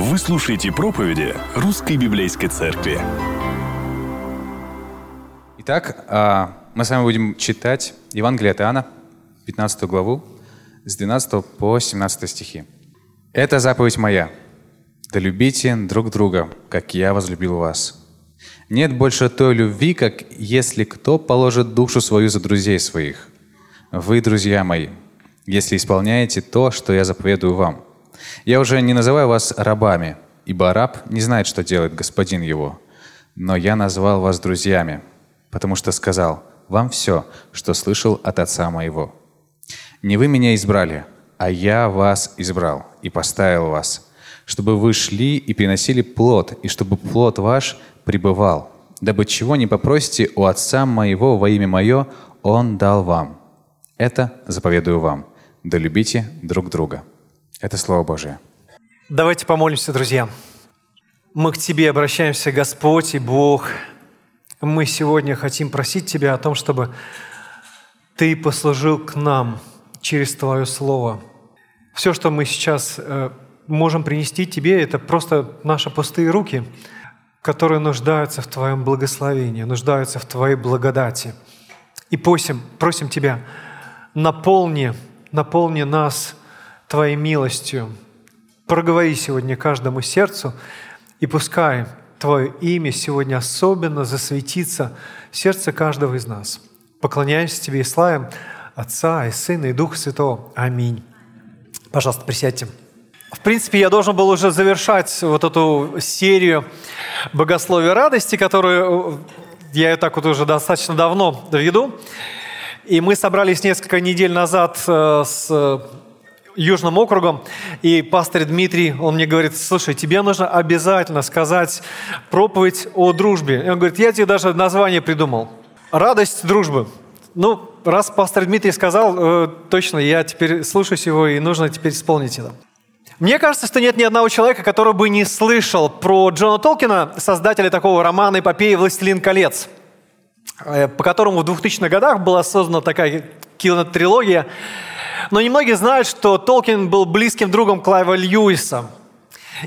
Вы слушаете проповеди Русской Библейской Церкви. Итак, а, мы с вами будем читать Евангелие от Иоанна, 15 главу, с 12 по 17 стихи. «Это заповедь моя. Да любите друг друга, как я возлюбил вас. Нет больше той любви, как если кто положит душу свою за друзей своих. Вы, друзья мои, если исполняете то, что я заповедую вам. Я уже не называю вас рабами, ибо раб не знает, что делает господин его. Но я назвал вас друзьями, потому что сказал вам все, что слышал от отца моего. Не вы меня избрали, а я вас избрал и поставил вас, чтобы вы шли и приносили плод, и чтобы плод ваш пребывал, дабы чего не попросите у Отца моего во имя мое, Он дал вам. Это заповедую вам – да любите друг друга. Это Слово Божие. Давайте помолимся, друзья. Мы к Тебе обращаемся, Господь и Бог. Мы сегодня хотим просить Тебя о том, чтобы Ты послужил к нам через Твое Слово. Все, что мы сейчас э, можем принести Тебе, это просто наши пустые руки, которые нуждаются в Твоем благословении, нуждаются в Твоей благодати. И просим, просим Тебя, наполни наполни нас Твоей милостью. Проговори сегодня каждому сердцу, и пускай Твое имя сегодня особенно засветится в сердце каждого из нас. Поклоняемся Тебе и славим Отца и Сына и Духа Святого. Аминь. Пожалуйста, присядьте. В принципе, я должен был уже завершать вот эту серию богословия радости, которую я и так вот уже достаточно давно веду. И мы собрались несколько недель назад э, с э, Южным округом, и пастор Дмитрий, он мне говорит, слушай, тебе нужно обязательно сказать проповедь о дружбе. И он говорит, я тебе даже название придумал. Радость дружбы. Ну, раз пастор Дмитрий сказал, э, точно, я теперь слушаюсь его, и нужно теперь исполнить это. Мне кажется, что нет ни одного человека, который бы не слышал про Джона Толкина, создателя такого романа эпопеи «Властелин колец». Э, по которому в 2000-х годах была создана такая кинотрилогия. Но немногие знают, что Толкин был близким другом Клайва Льюиса.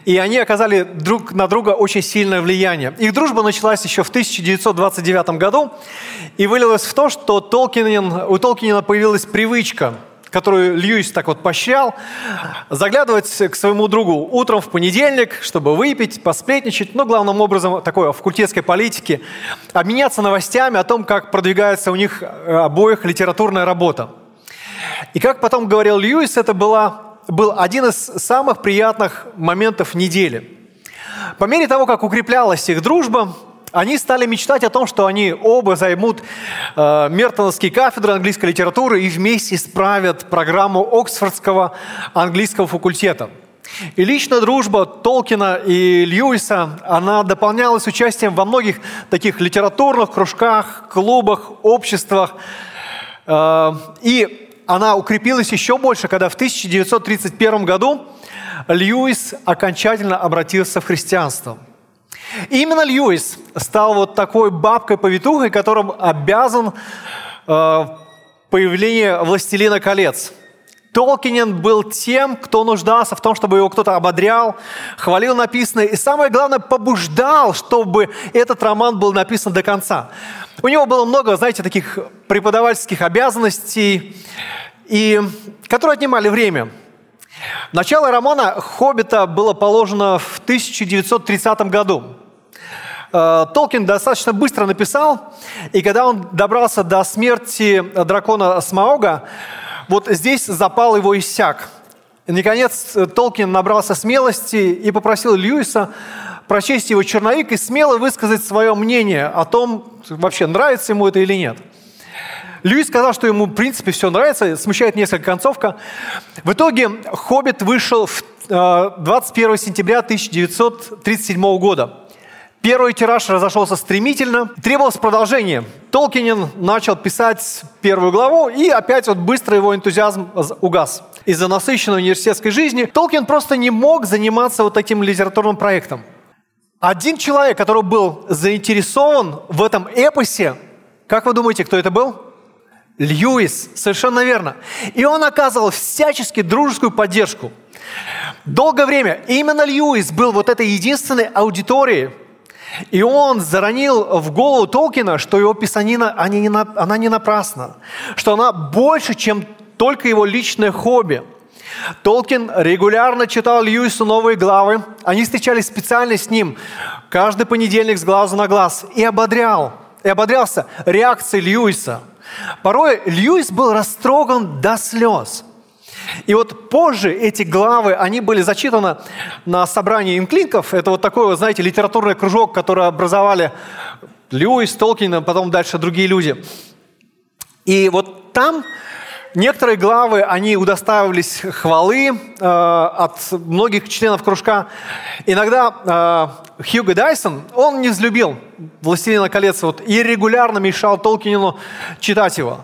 И они оказали друг на друга очень сильное влияние. Их дружба началась еще в 1929 году и вылилась в то, что Толкинин, у Толкинина появилась привычка – которую Льюис так вот поощрял, заглядывать к своему другу утром в понедельник, чтобы выпить, посплетничать, но главным образом такой в культетской политике, обменяться новостями о том, как продвигается у них э, обоих литературная работа. И как потом говорил Льюис, это была, был один из самых приятных моментов недели. По мере того, как укреплялась их дружба, они стали мечтать о том, что они оба займут э, Мертоновские кафедры английской литературы и вместе справят программу Оксфордского английского факультета. И личная дружба Толкина и Льюиса, она дополнялась участием во многих таких литературных кружках, клубах, обществах. Э, и она укрепилась еще больше, когда в 1931 году Льюис окончательно обратился в христианство – именно Льюис стал вот такой бабкой-повитухой, которым обязан э, появление «Властелина колец». Толкинен был тем, кто нуждался в том, чтобы его кто-то ободрял, хвалил написанное и, самое главное, побуждал, чтобы этот роман был написан до конца. У него было много, знаете, таких преподавательских обязанностей, и, которые отнимали время. Начало романа «Хоббита» было положено в 1930 году. Э, Толкин достаточно быстро написал, и когда он добрался до смерти дракона Смауга, вот здесь запал его иссяк. Наконец, Толкин набрался смелости и попросил Льюиса прочесть его черновик и смело высказать свое мнение о том, вообще нравится ему это или нет. Льюис сказал, что ему, в принципе, все нравится, смущает несколько концовка. В итоге «Хоббит» вышел 21 э, сентября 1937 года. Первый тираж разошелся стремительно, требовалось продолжение. Толкинин начал писать первую главу, и опять вот быстро его энтузиазм угас. Из-за насыщенной университетской жизни Толкин просто не мог заниматься вот таким литературным проектом. Один человек, который был заинтересован в этом эпосе, как вы думаете, кто это был? Льюис, совершенно верно. И он оказывал всячески дружескую поддержку. Долгое время именно Льюис был вот этой единственной аудиторией, и он заронил в голову Толкина, что его писанина, она не, она не напрасна, что она больше, чем только его личное хобби. Толкин регулярно читал Льюису новые главы. Они встречались специально с ним каждый понедельник с глазу на глаз и ободрял, и ободрялся реакцией Льюиса. Порой Льюис был растроган до слез – и вот позже эти главы, они были зачитаны на собрании инклинков. Это вот такой, вот, знаете, литературный кружок, который образовали Льюис, Толкин, потом дальше другие люди. И вот там некоторые главы, они удостаивались хвалы э, от многих членов кружка. Иногда э, Хьюго Дайсон, он не взлюбил «Властелина колец» вот, и регулярно мешал Толкинину читать его.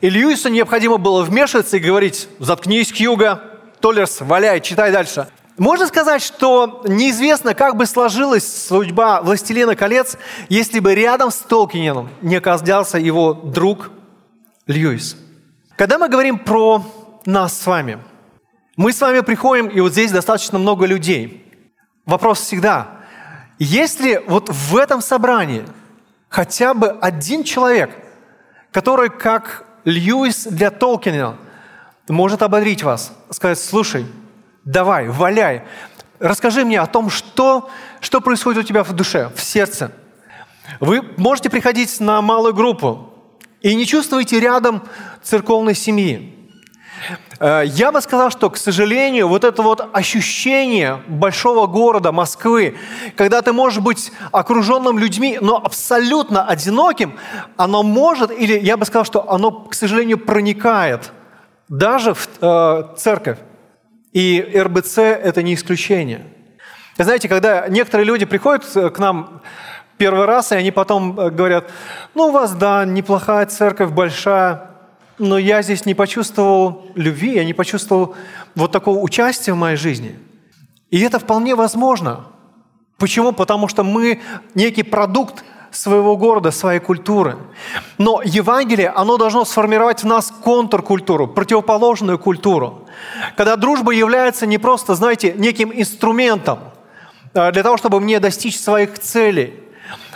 И Льюису необходимо было вмешиваться и говорить, заткнись, Хьюга, Толлерс, валяй, читай дальше. Можно сказать, что неизвестно, как бы сложилась судьба «Властелина колец», если бы рядом с Толкинином не оказался его друг Льюис. Когда мы говорим про нас с вами, мы с вами приходим, и вот здесь достаточно много людей. Вопрос всегда, есть ли вот в этом собрании хотя бы один человек, который, как Льюис для Толкина, может ободрить вас, сказать, слушай, давай, валяй, расскажи мне о том, что, что происходит у тебя в душе, в сердце. Вы можете приходить на малую группу и не чувствуете рядом церковной семьи. Э, я бы сказал, что, к сожалению, вот это вот ощущение большого города, Москвы, когда ты можешь быть окруженным людьми, но абсолютно одиноким, оно может, или я бы сказал, что оно, к сожалению, проникает даже в э, церковь. И РБЦ – это не исключение. знаете, когда некоторые люди приходят э, к нам первый раз, и они потом э, говорят, ну, у вас, да, неплохая церковь, большая, но я здесь не почувствовал любви, я не почувствовал вот такого участия в моей жизни. И это вполне возможно. Почему? Потому что мы некий продукт своего города, своей культуры. Но Евангелие, оно должно сформировать в нас контркультуру, противоположную культуру. Когда дружба является не просто, знаете, неким инструментом э, для того, чтобы мне достичь своих целей,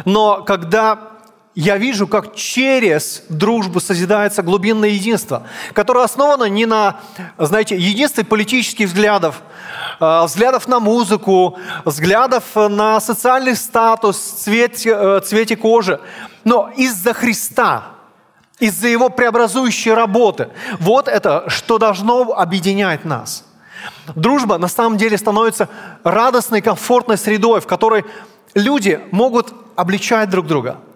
но когда я вижу, как через дружбу созидается глубинное единство, которое основано не на, знаете, единстве политических взглядов, а, взглядов на музыку, взглядов на социальный статус, цвет, э, цвете кожи, но из-за Христа, из-за Его преобразующей работы. Вот это, что должно объединять нас. Дружба на самом деле становится радостной, комфортной средой, в которой люди могут обличать друг друга –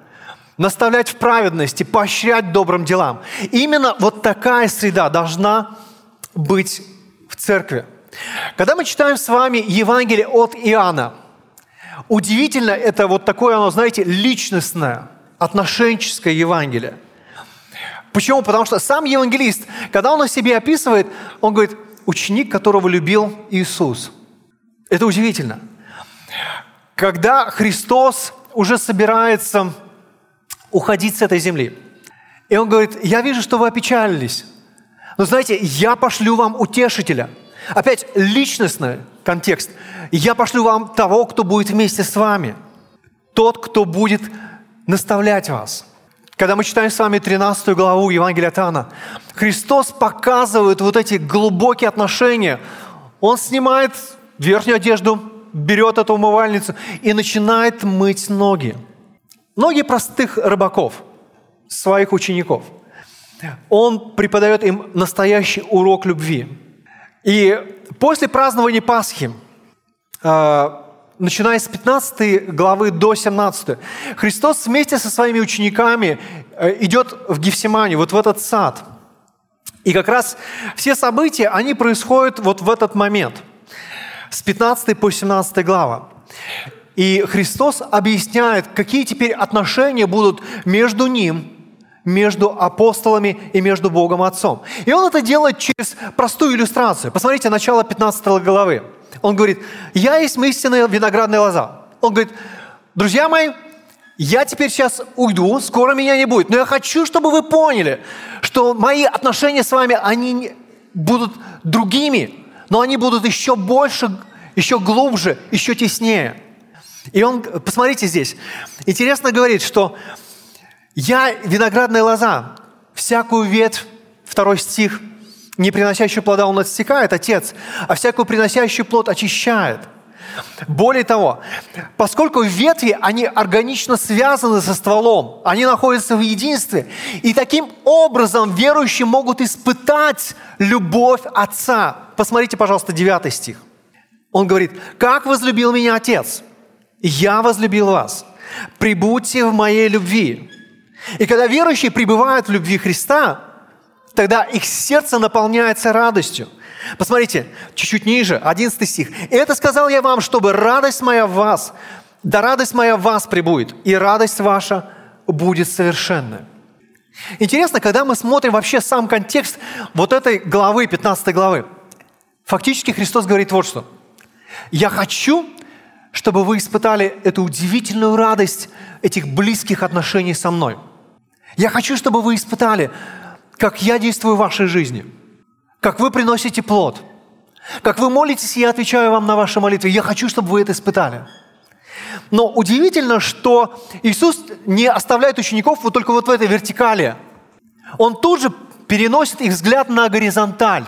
наставлять в праведности, поощрять добрым делам. Именно вот такая среда должна быть в церкви. Когда мы читаем с вами Евангелие от Иоанна, удивительно это вот такое, оно, знаете, личностное, отношенческое Евангелие. Почему? Потому что сам евангелист, когда он о себе описывает, он говорит, ученик, которого любил Иисус. Это удивительно. Когда Христос уже собирается уходить с этой земли. И он говорит, я вижу, что вы опечалились. Но знаете, я пошлю вам утешителя. Опять личностный контекст. Я пошлю вам того, кто будет вместе с вами. Тот, кто будет наставлять вас. Когда мы читаем с вами 13 главу Евангелия от Иоанна, Христос показывает вот эти глубокие отношения. Он снимает верхнюю одежду, берет эту умывальницу и начинает мыть ноги. Ноги простых рыбаков, своих учеников. Он преподает им настоящий урок любви. И после празднования Пасхи, а, начиная с 15 главы до 17, Христос вместе со своими учениками э, идет в Гефсимане, вот в этот сад. И как раз все события, они происходят вот в этот момент, с 15 по 17 глава. И Христос объясняет, какие теперь отношения будут между Ним, между апостолами и между Богом Отцом. И Он это делает через простую иллюстрацию. Посмотрите начало 15 главы. Он говорит, «Я есть истинная виноградная лоза». Он говорит, «Друзья мои, я теперь сейчас уйду, скоро меня не будет, но я хочу, чтобы вы поняли, что мои отношения с вами, они будут другими, но они будут еще больше, еще глубже, еще теснее. И он, посмотрите здесь, интересно говорит, что «я виноградная лоза, всякую ветвь, второй стих, не приносящую плода он отстекает, Отец, а всякую приносящую плод очищает». Более того, поскольку ветви, они органично связаны со стволом, они находятся в единстве, и таким образом верующие могут испытать любовь Отца. Посмотрите, пожалуйста, 9 стих. Он говорит, «Как возлюбил меня Отец, я возлюбил вас. Прибудьте в моей любви». И когда верующие пребывают в любви Христа, тогда их сердце наполняется радостью – Посмотрите, чуть-чуть ниже, 11 стих. «Это сказал я вам, чтобы радость моя в вас, да радость моя в вас прибудет, и радость ваша будет совершенная». Интересно, когда мы смотрим вообще сам контекст вот этой главы, 15 главы, фактически Христос говорит вот что. «Я хочу, чтобы вы испытали эту удивительную радость этих близких отношений со мной. Я хочу, чтобы вы испытали, как я действую в вашей жизни – как вы приносите плод, как вы молитесь, и я отвечаю вам на ваши молитвы. Я хочу, чтобы вы это испытали. Но удивительно, что Иисус не оставляет учеников вот только вот в этой вертикали. Он тут же переносит их взгляд на горизонталь.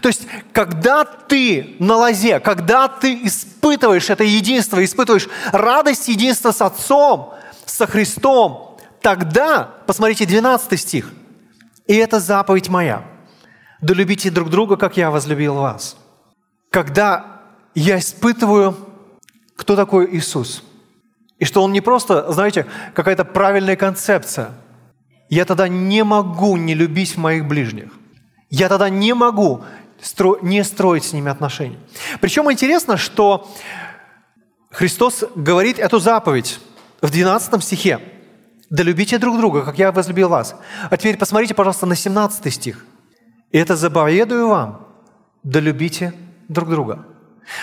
То есть, когда ты на лозе, когда ты испытываешь это единство, испытываешь радость единства с Отцом, со Христом, тогда, посмотрите, 12 стих, «И это заповедь моя, да любите друг друга, как я возлюбил вас. Когда я испытываю, кто такой Иисус, и что Он не просто, знаете, какая-то правильная концепция, я тогда не могу не любить моих ближних. Я тогда не могу стро- не строить с ними отношения. Причем интересно, что Христос говорит эту заповедь в 12 стихе. «Да любите друг друга, как я возлюбил вас». А теперь посмотрите, пожалуйста, на 17 стих. И это заповедую вам, да любите друг друга.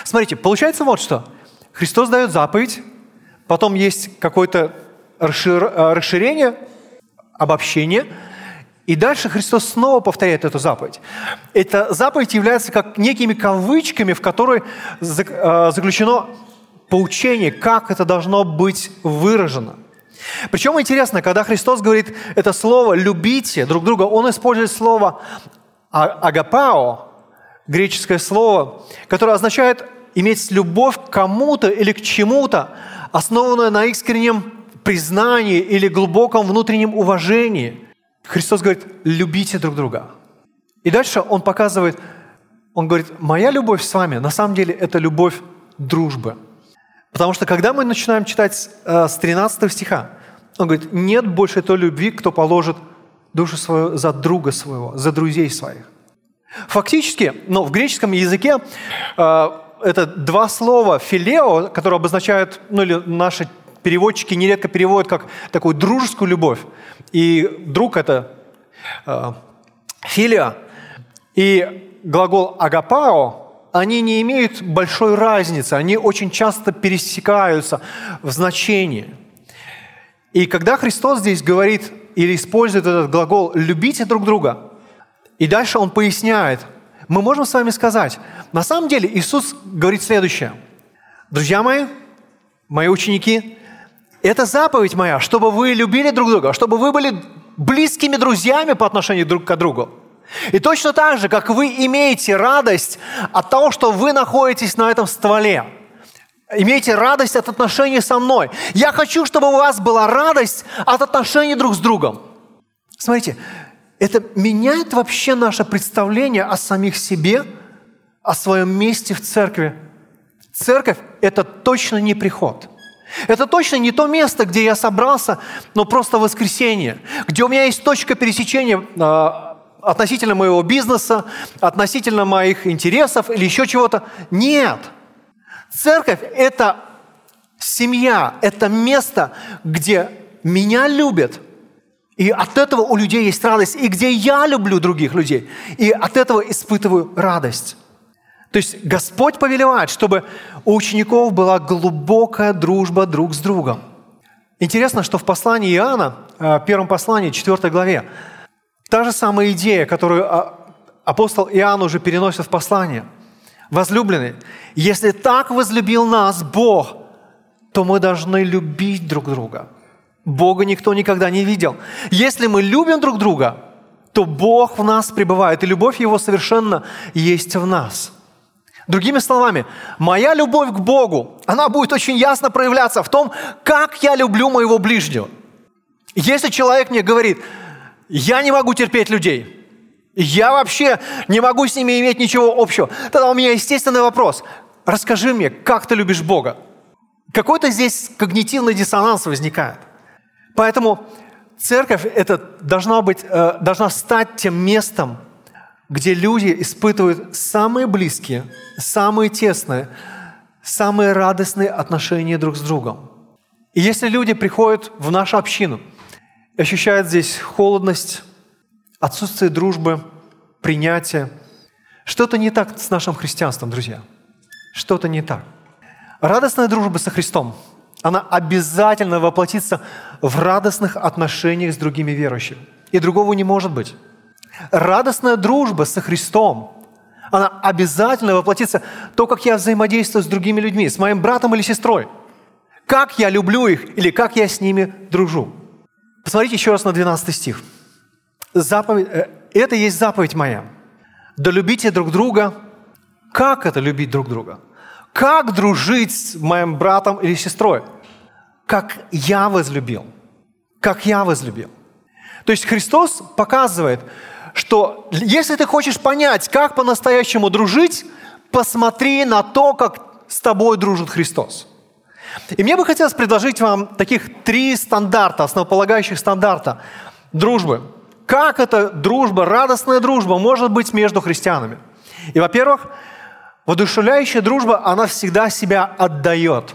Смотрите, получается вот что. Христос дает заповедь, потом есть какое-то э, расширение, обобщение, и дальше Христос снова повторяет эту заповедь. Эта заповедь является как некими кавычками, в которой э, заключено поучение, как это должно быть выражено. Причем интересно, когда Христос говорит это слово «любите друг друга», Он использует слово а агапао, греческое слово, которое означает иметь любовь к кому-то или к чему-то, основанную на искреннем признании или глубоком внутреннем уважении. Христос говорит, любите друг друга. И дальше Он показывает, Он говорит, моя любовь с вами, на самом деле это любовь дружбы. Потому что когда мы начинаем читать э, с 13 стиха, Он говорит, нет больше той любви, кто положит душу свою за друга своего, за друзей своих. Фактически, ну, в греческом языке э, это два слова «филео», которые обозначают, ну или наши переводчики нередко переводят как такую дружескую любовь. И друг – это э, филия. И глагол «агапао» они не имеют большой разницы, они очень часто пересекаются в значении. И когда Христос здесь говорит или использует этот глагол «любите друг друга». И дальше он поясняет. Мы можем с вами сказать, на самом деле Иисус говорит следующее. Друзья мои, мои ученики, это заповедь моя, чтобы вы любили друг друга, чтобы вы были близкими друзьями по отношению друг к другу. И точно так же, как вы имеете радость от того, что вы находитесь на этом стволе – Имейте радость от отношений со мной. Я хочу, чтобы у вас была радость от отношений друг с другом. Смотрите, это меняет вообще наше представление о самих себе, о своем месте в церкви. Церковь – это точно не приход. Это точно не то место, где я собрался, но просто воскресенье, где у меня есть точка пересечения э, относительно моего бизнеса, относительно моих интересов или еще чего-то. Нет – Церковь – это семья, это место, где меня любят, и от этого у людей есть радость, и где я люблю других людей, и от этого испытываю радость. То есть Господь повелевает, чтобы у учеников была глубокая дружба друг с другом. Интересно, что в послании Иоанна, э, первом послании, 4 главе, та же самая идея, которую а, апостол Иоанн уже переносит в послание – Возлюбленные, если так возлюбил нас Бог, то мы должны любить друг друга. Бога никто никогда не видел. Если мы любим друг друга, то Бог в нас пребывает, и любовь Его совершенно есть в нас. Другими словами, моя любовь к Богу, она будет очень ясно проявляться в том, как я люблю моего ближнего. Если человек мне говорит, я не могу терпеть людей, я вообще не могу с ними иметь ничего общего, тогда у меня естественный вопрос. Расскажи мне, как ты любишь Бога? Какой-то здесь когнитивный диссонанс возникает. Поэтому церковь это должна, быть, э, должна стать тем местом, где люди испытывают самые близкие, самые тесные, самые радостные отношения друг с другом. И если люди приходят в нашу общину, ощущают здесь холодность, отсутствие дружбы, принятия, что-то не так с нашим христианством, друзья. Что-то не так. Радостная дружба со Христом, она обязательно воплотится в радостных отношениях с другими верующими. И другого не может быть. Радостная дружба со Христом, она обязательно воплотится то, как я взаимодействую с другими людьми, с моим братом или сестрой. Как я люблю их или как я с ними дружу. Посмотрите еще раз на 12 стих. Заповедь, э, это есть заповедь моя. Да любите друг друга. Как это любить друг друга? Как дружить с моим братом или сестрой? Как я возлюбил. Как я возлюбил. То есть Христос показывает, что если ты хочешь понять, как по-настоящему дружить, посмотри на то, как с тобой дружит Христос. И мне бы хотелось предложить вам таких три стандарта, основополагающих стандарта дружбы. Как эта дружба, радостная дружба может быть между христианами? И, во-первых, воодушевляющая дружба, она всегда себя отдает.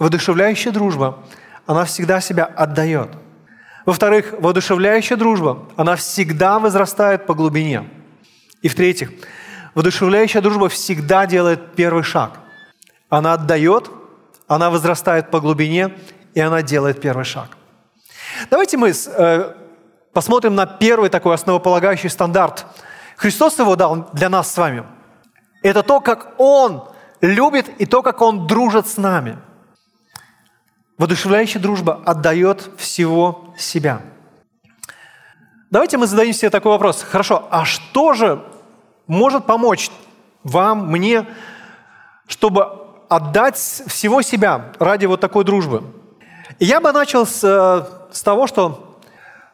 Воодушевляющая дружба, она всегда себя отдает – во-вторых, воодушевляющая дружба, она всегда возрастает по глубине. И в-третьих, воодушевляющая дружба всегда делает первый шаг. Она отдает, она возрастает по глубине, и она делает первый шаг. Давайте мы э, посмотрим на первый такой основополагающий стандарт. Христос его дал для нас с вами. Это то, как Он любит и то, как Он дружит с нами – Водушевляющая дружба отдает всего себя. Давайте мы зададим себе такой вопрос. Хорошо, а что же может помочь вам, мне, чтобы отдать всего себя ради вот такой дружбы? И я бы начал с, э, с того, что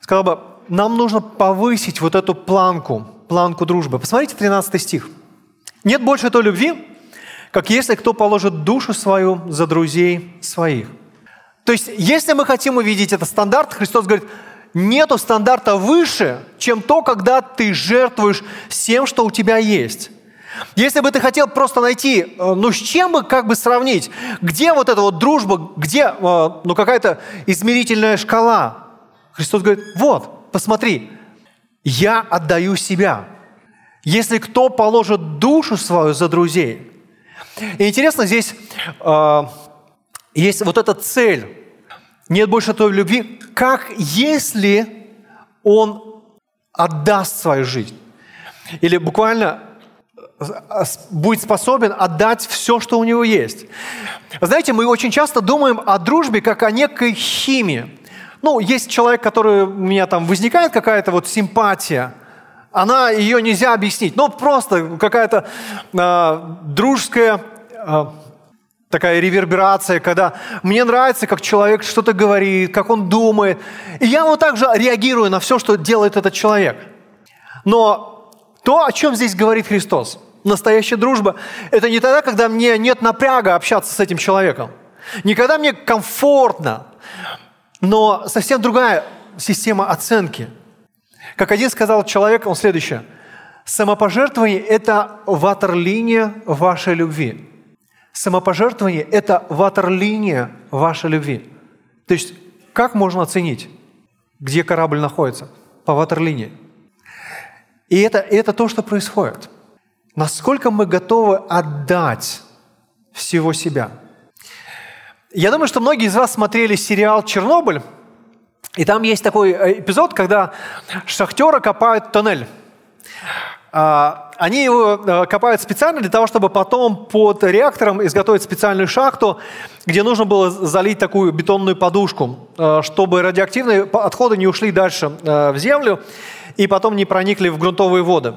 сказал бы, нам нужно повысить вот эту планку, планку дружбы. Посмотрите 13 стих. «Нет больше той любви, как если кто положит душу свою за друзей своих». То есть, если мы хотим увидеть этот стандарт, Христос говорит, нету стандарта выше, чем то, когда ты жертвуешь всем, что у тебя есть. Если бы ты хотел просто найти, э, ну с чем бы как бы сравнить, где вот эта вот дружба, где э, ну какая-то измерительная шкала, Христос говорит, вот, посмотри, я отдаю себя. Если кто положит душу свою за друзей. И интересно, здесь э, есть вот эта цель. Нет больше той любви, как если он отдаст свою жизнь. Или буквально э, будет способен отдать все, что у него есть. Знаете, мы очень часто думаем о дружбе как о некой химии. Ну, есть человек, который у меня там возникает какая-то вот симпатия, она ее нельзя объяснить. Ну, просто какая-то э, дружеская э, такая реверберация, когда мне нравится, как человек что-то говорит, как он думает. И я вот так же реагирую на все, что делает этот человек. Но то, о чем здесь говорит Христос, настоящая дружба, это не тогда, когда мне нет напряга общаться с этим человеком. Не когда мне комфортно, но совсем другая система оценки. Как один сказал человек, он следующее. Самопожертвование – это ватерлиния вашей любви. Самопожертвование – это ватерлиния вашей любви. То есть, как можно оценить, где корабль находится? По ватерлинии. И это, это то, что происходит. Насколько мы готовы отдать всего себя. Я думаю, что многие из вас смотрели сериал «Чернобыль», и там есть такой э, эпизод, когда шахтеры копают тоннель. А, Они его э, копают специально для того, чтобы потом под реактором изготовить специальную шахту, где нужно было залить такую бетонную подушку, э, чтобы радиоактивные отходы не ушли дальше э, в землю и потом не проникли в грунтовые воды.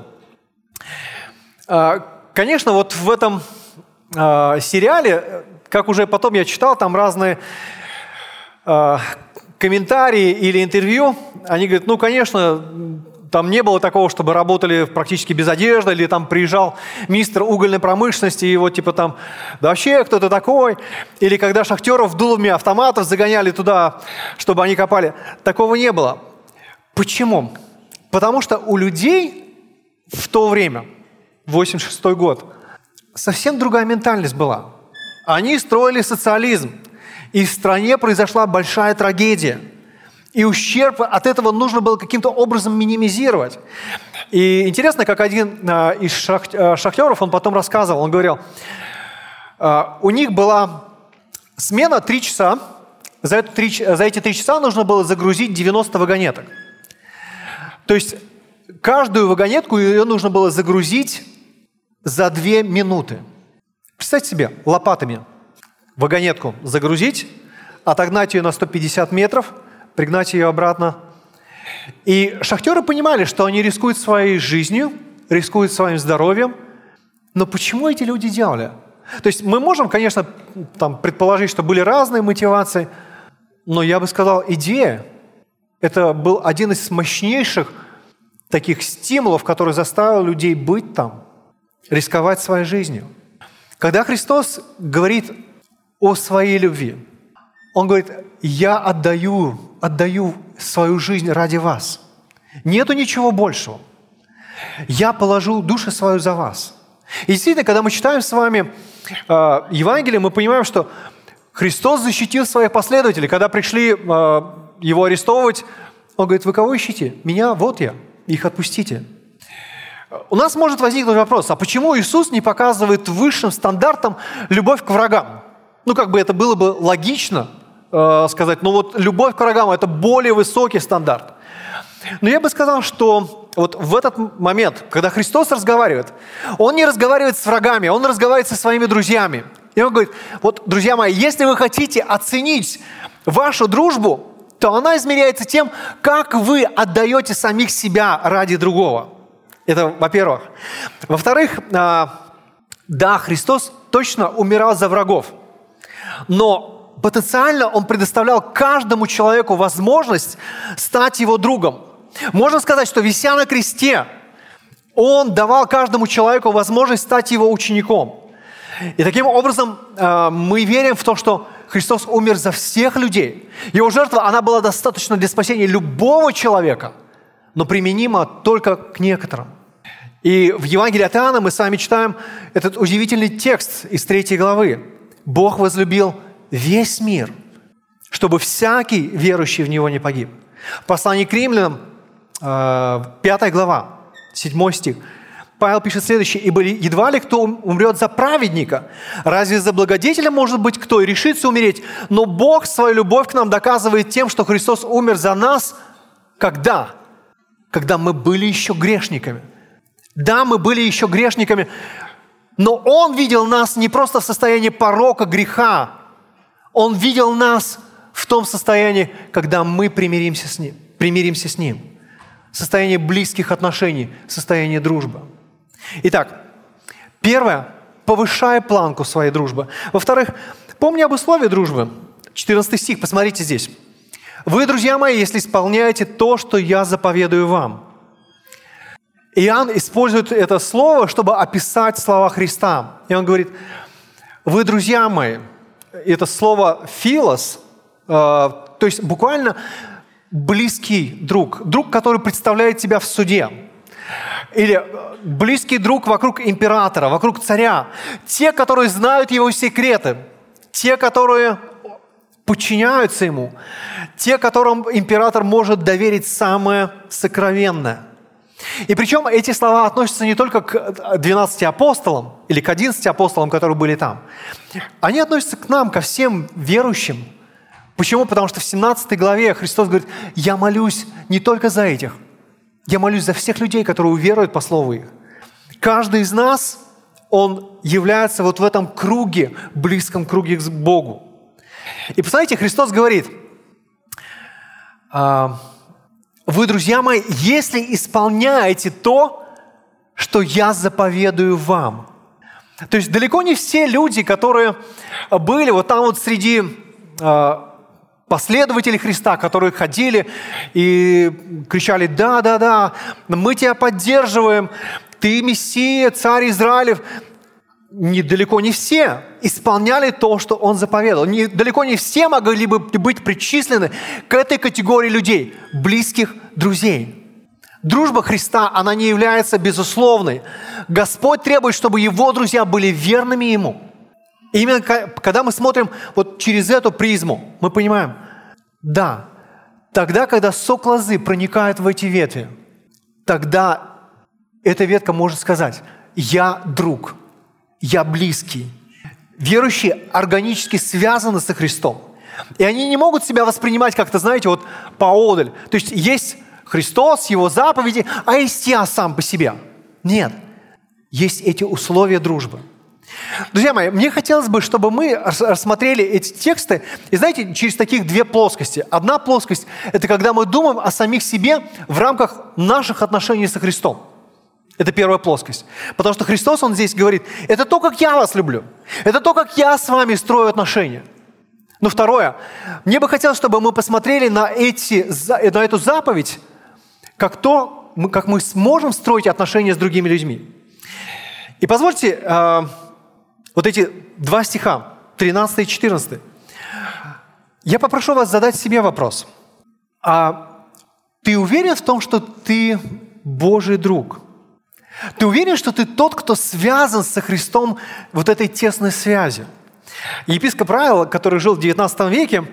А, Конечно, вот в этом сериале, как уже потом я читал, там разные комментарии или интервью, они говорят, ну, конечно, там не было такого, чтобы работали практически без одежды, или там приезжал мистер угольной промышленности, и вот типа там, да вообще, кто ты такой? Или когда шахтеров дулами автоматов загоняли туда, чтобы они копали. Такого не было. Почему? Потому что у людей в то время – 86 год. Совсем другая ментальность была. Они строили социализм, и в стране произошла большая трагедия. И ущерб от этого нужно было каким-то образом минимизировать. И интересно, как один а, из а, шахтеров, он потом рассказывал, он говорил, а, у них была смена 3 часа, за, это 3, за эти три часа нужно было загрузить 90 вагонеток. То есть каждую вагонетку ее нужно было загрузить за две минуты. Представьте себе, лопатами вагонетку загрузить, отогнать ее на 150 метров, пригнать ее обратно. И шахтеры понимали, что они рискуют своей жизнью, рискуют своим здоровьем. Но почему эти люди делали? То есть мы можем, конечно, там, предположить, что были разные мотивации, но я бы сказал, идея – это был один из мощнейших таких стимулов, который заставил людей быть там рисковать своей жизнью. Когда Христос говорит о своей любви, Он говорит, я отдаю, отдаю свою жизнь ради вас. Нету ничего большего. Я положу душу свою за вас. И действительно, когда мы читаем с вами э, Евангелие, мы понимаем, что Христос защитил своих последователей. Когда пришли э, его арестовывать, он говорит, вы кого ищете? Меня, вот я, их отпустите. У нас может возникнуть вопрос, а почему Иисус не показывает высшим стандартом любовь к врагам? Ну, как бы это было бы логично э, сказать, ну вот любовь к врагам – это более высокий стандарт. Но я бы сказал, что вот в этот момент, когда Христос разговаривает, Он не разговаривает с врагами, Он разговаривает со своими друзьями. И Он говорит, вот, друзья мои, если вы хотите оценить вашу дружбу, то она измеряется тем, как вы отдаете самих себя ради другого – это во-первых. Во-вторых, а, да, Христос точно умирал за врагов, но потенциально Он предоставлял каждому человеку возможность стать его другом. Можно сказать, что вися на кресте, Он давал каждому человеку возможность стать его учеником. И таким образом а, мы верим в то, что Христос умер за всех людей. Его жертва, она была достаточно для спасения любого человека – но применимо только к некоторым. И в Евангелии от Иоанна мы с вами читаем этот удивительный текст из третьей главы. «Бог возлюбил весь мир, чтобы всякий верующий в Него не погиб». В послании к римлянам, 5 э, глава, 7 стих, Павел пишет следующее. «Ибо едва ли кто умрет за праведника? Разве за благодетеля может быть кто и решится умереть? Но Бог свою любовь к нам доказывает тем, что Христос умер за нас, когда? когда мы были еще грешниками. Да, мы были еще грешниками, но Он видел нас не просто в состоянии порока, греха. Он видел нас в том состоянии, когда мы примиримся с Ним. Примиримся с Ним. Состояние близких отношений, состояние дружбы. Итак, первое – повышая планку своей дружбы. Во-вторых, помни об условии дружбы. 14 стих, посмотрите здесь. Вы, друзья мои, если исполняете то, что я заповедую вам. Иоанн использует это слово, чтобы описать слова Христа. И он говорит, вы, друзья мои, это слово «филос», э, то есть буквально близкий друг, друг, который представляет тебя в суде. Или близкий друг вокруг императора, вокруг царя. Те, которые знают его секреты. Те, которые подчиняются ему, те, которым император может доверить самое сокровенное. И причем эти слова относятся не только к 12 апостолам или к 11 апостолам, которые были там. Они относятся к нам, ко всем верующим. Почему? Потому что в 17 главе Христос говорит, я молюсь не только за этих, я молюсь за всех людей, которые уверуют по слову их. Каждый из нас, он является вот в этом круге, близком круге к Богу. И посмотрите, Христос говорит, «А, вы, друзья мои, если исполняете то, что я заповедую вам. То есть далеко не все люди, которые были вот там вот среди а, последователи Христа, которые ходили и кричали, да, да, да, мы тебя поддерживаем, ты Мессия, царь Израилев. Недалеко не все исполняли то, что он заповедал. Не, далеко не все могли бы быть причислены к этой категории людей, близких друзей. Дружба Христа, она не является безусловной. Господь требует, чтобы его друзья были верными Ему – и именно когда мы смотрим вот через эту призму, мы понимаем, да, тогда, когда сок лозы проникает в эти ветви, тогда эта ветка может сказать, я друг, я близкий. Верующие органически связаны со Христом. И они не могут себя воспринимать как-то, знаете, вот поодаль. То есть есть Христос, Его заповеди, а есть я сам по себе. Нет. Есть эти условия дружбы – Друзья мои, мне хотелось бы, чтобы мы рассмотрели эти тексты, и знаете, через таких две плоскости. Одна плоскость – это когда мы думаем о самих себе в рамках наших отношений со Христом. Это первая плоскость. Потому что Христос, Он здесь говорит, это то, как я вас люблю. Это то, как я с вами строю отношения. Но второе, мне бы хотелось, чтобы мы посмотрели на, эти, на эту заповедь, как то, как мы сможем строить отношения с другими людьми. И позвольте а, вот эти два стиха, 13 и 14. Я попрошу вас задать себе вопрос. А ты уверен в том, что ты Божий друг? Ты уверен, что ты тот, кто связан со Христом вот этой тесной связью? Епископ Райл, который жил в 19 веке,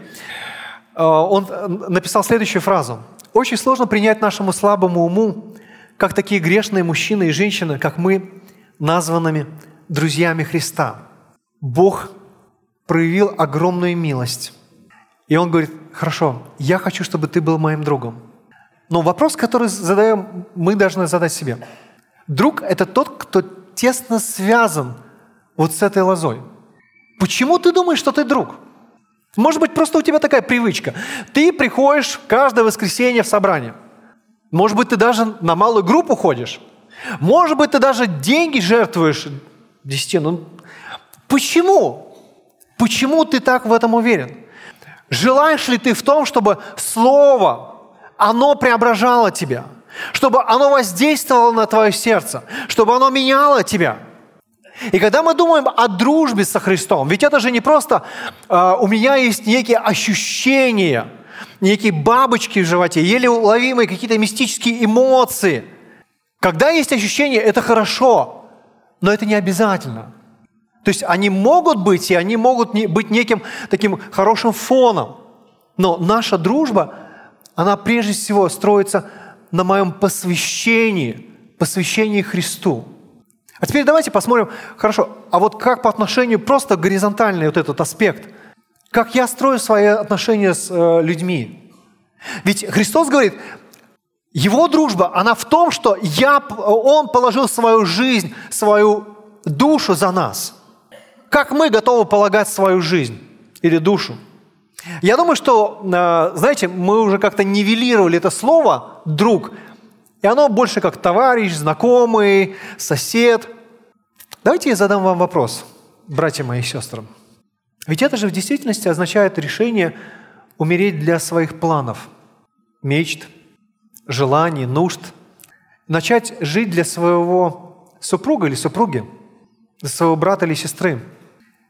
э, он написал следующую фразу. «Очень сложно принять нашему слабому уму, как такие грешные мужчины и женщины, как мы, названными друзьями Христа. Бог проявил огромную милость. И Он говорит, хорошо, я хочу, чтобы ты был моим другом. Но вопрос, который задаем, мы должны задать себе. Друг – это тот, кто тесно связан вот с этой лозой. Почему ты думаешь, что ты друг? Может быть, просто у тебя такая привычка. Ты приходишь каждое воскресенье в собрание. Может быть, ты даже на малую группу ходишь. Может быть, ты даже деньги жертвуешь десятину. Ну, почему? Почему ты так в этом уверен? Желаешь ли ты в том, чтобы Слово, оно преображало тебя, чтобы оно воздействовало на твое сердце, чтобы оно меняло тебя? И когда мы думаем о дружбе со Христом, ведь это же не просто э, у меня есть некие ощущения, некие бабочки в животе, еле уловимые какие-то мистические эмоции. Когда есть ощущения, это хорошо – но это не обязательно. То есть они могут быть, и они могут быть неким таким хорошим фоном. Но наша дружба, она прежде всего строится на моем посвящении, посвящении Христу. А теперь давайте посмотрим, хорошо, а вот как по отношению просто горизонтальный вот этот аспект, как я строю свои отношения с э, людьми. Ведь Христос говорит, его дружба, она в том, что я, он положил свою жизнь, свою душу за нас. Как мы готовы полагать свою жизнь или душу? Я думаю, что, э, знаете, мы уже как-то нивелировали это слово «друг», и оно больше как товарищ, знакомый, сосед. Давайте я задам вам вопрос, братья мои и сестры. Ведь это же в действительности означает решение умереть для своих планов, мечт – желаний, нужд, начать жить для своего супруга или супруги, для своего брата или сестры,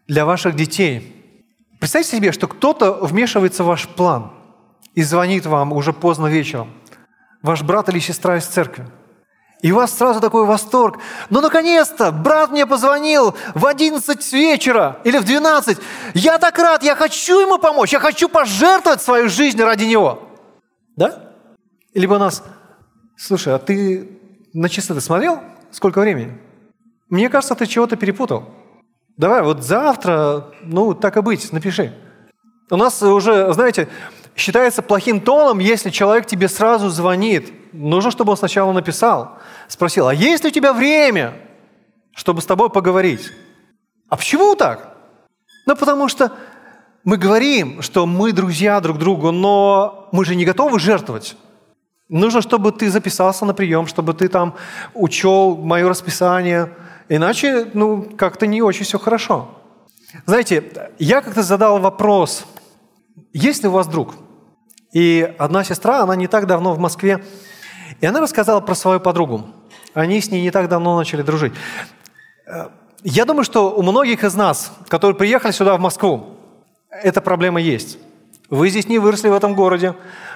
для ваших детей. Представьте себе, что кто-то вмешивается в ваш план и звонит вам уже поздно вечером, ваш брат или сестра из церкви. И у вас сразу такой восторг. Ну, наконец-то, брат мне позвонил в 11 вечера или в 12. Я так рад, я хочу ему помочь, я хочу пожертвовать свою жизнь ради него. Да? Либо нас, слушай, а ты на часы смотрел? Сколько времени? Мне кажется, ты чего-то перепутал. Давай, вот завтра, ну, так и быть, напиши. У нас уже, знаете, считается плохим тоном, если человек тебе сразу звонит нужно, чтобы он сначала написал, спросил, а есть ли у тебя время, чтобы с тобой поговорить? А почему так? Ну, потому что мы говорим, что мы друзья друг другу, но мы же не готовы жертвовать. Нужно, чтобы ты записался на прием, чтобы ты там учел мое расписание. Иначе, ну, как-то не очень все хорошо. Знаете, я как-то задал вопрос, есть ли у вас друг? И одна сестра, она не так давно в Москве, и она рассказала про свою подругу. Они с ней не так давно начали дружить. Я думаю, что у многих из нас, которые приехали сюда, в Москву, эта проблема есть. Вы здесь не выросли в этом городе,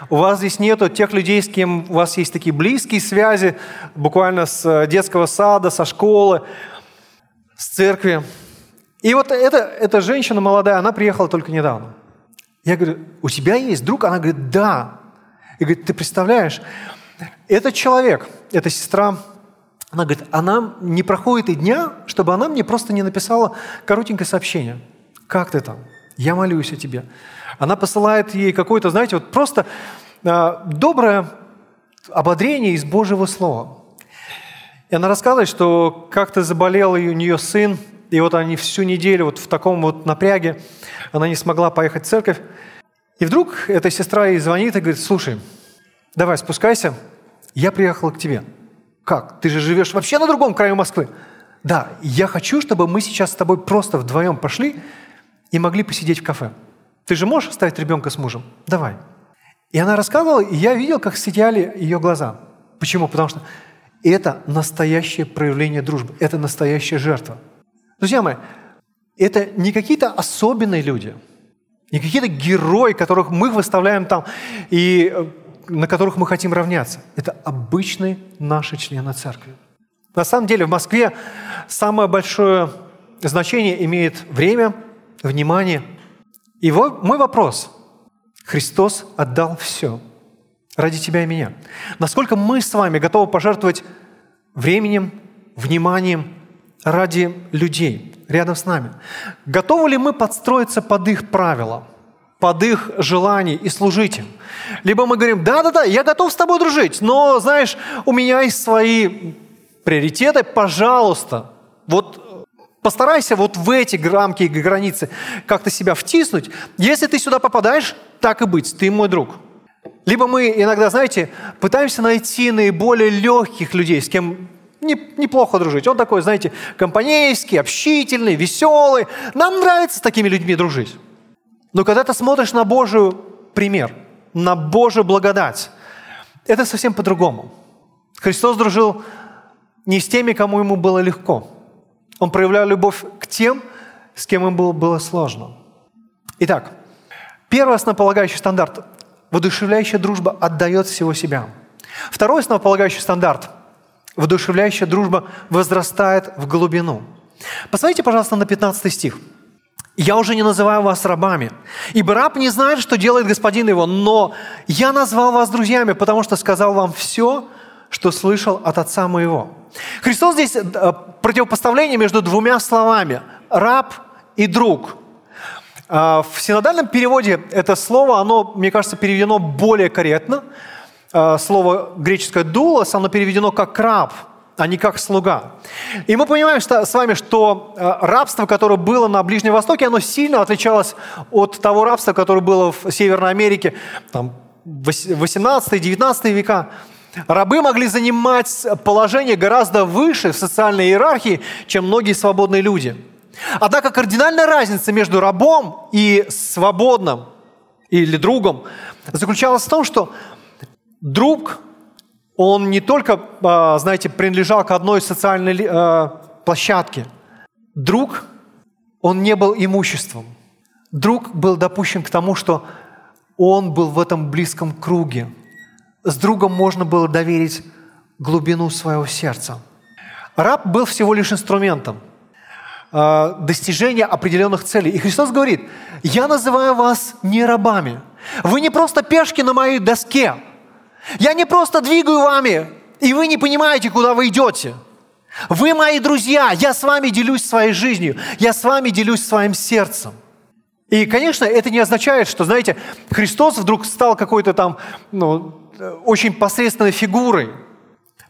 у вас здесь нету тех людей, с кем у вас есть такие близкие связи, буквально с э, детского сада, со школы, с церкви. И вот эта, эта женщина молодая, она приехала только недавно. Я говорю, у тебя есть друг? Она говорит, да. И говорит, ты представляешь, этот человек, эта сестра, она говорит, она не проходит и дня, чтобы она мне просто не написала коротенькое сообщение. Как ты там? Я молюсь о тебе. Она посылает ей какое-то, знаете, вот просто э, доброе ободрение из Божьего Слова. И она рассказывает, что как-то заболел у нее сын, и вот они всю неделю вот в таком вот напряге, она не смогла поехать в церковь. И вдруг эта сестра ей звонит и говорит, слушай, давай спускайся, я приехала к тебе. Как? Ты же живешь вообще на другом краю Москвы. Да, я хочу, чтобы мы сейчас с тобой просто вдвоем пошли и могли посидеть в кафе. Ты же можешь оставить ребенка с мужем? Давай. И она рассказывала, и я видел, как сияли ее глаза. Почему? Потому что это настоящее проявление дружбы, это настоящая жертва. Друзья мои, это не какие-то особенные люди, не какие-то герои, которых мы выставляем там и э, на которых мы хотим равняться. Это обычные наши члены церкви. На самом деле в Москве самое большое значение имеет время, внимание. И вот мой вопрос. Христос отдал все ради тебя и меня. Насколько мы с вами готовы пожертвовать временем, вниманием ради людей рядом с нами? Готовы ли мы подстроиться под их правила – под их желание и служить им. Либо мы говорим, да-да-да, я готов с тобой дружить, но, знаешь, у меня есть свои приоритеты, пожалуйста, вот постарайся вот в эти рамки и границы как-то себя втиснуть. Если ты сюда попадаешь, так и быть, ты мой друг. Либо мы иногда, знаете, пытаемся найти наиболее легких людей, с кем неплохо дружить. Он такой, знаете, компанейский, общительный, веселый. Нам нравится с такими людьми дружить. Но когда ты смотришь на Божий пример, на Божию благодать, это совсем по-другому. Христос дружил не с теми, кому ему было легко. Он проявлял любовь к тем, с кем ему было, было сложно. Итак, первый основополагающий стандарт – воодушевляющая дружба отдает всего себя. Второй основополагающий стандарт – воодушевляющая дружба возрастает в глубину. Посмотрите, пожалуйста, на 15 стих – я уже не называю вас рабами, ибо раб не знает, что делает господин его, но я назвал вас друзьями, потому что сказал вам все, что слышал от отца моего. Христос здесь э, противопоставление между двумя словами – раб и друг. А, в синодальном переводе это слово, оно, мне кажется, переведено более корректно. А, слово греческое «дулос», оно переведено как «раб», а не как слуга. И мы понимаем что, с вами, что э, рабство, которое было на Ближнем Востоке, оно сильно отличалось от того рабства, которое было в Северной Америке, там, 18-19 века. Рабы могли занимать положение гораздо выше в социальной иерархии, чем многие свободные люди. Однако кардинальная разница между рабом и свободным или другом заключалась в том, что друг он не только, а, знаете, принадлежал к одной социальной а, площадке. Друг, он не был имуществом. Друг был допущен к тому, что он был в этом близком круге. С другом можно было доверить глубину своего сердца. Раб был всего лишь инструментом а, достижения определенных целей. И Христос говорит, я называю вас не рабами. Вы не просто пешки на моей доске – я не просто двигаю вами, и вы не понимаете, куда вы идете. Вы мои друзья, я с вами делюсь своей жизнью, я с вами делюсь своим сердцем. И, конечно, это не означает, что, знаете, Христос вдруг стал какой-то там, ну, очень посредственной фигурой.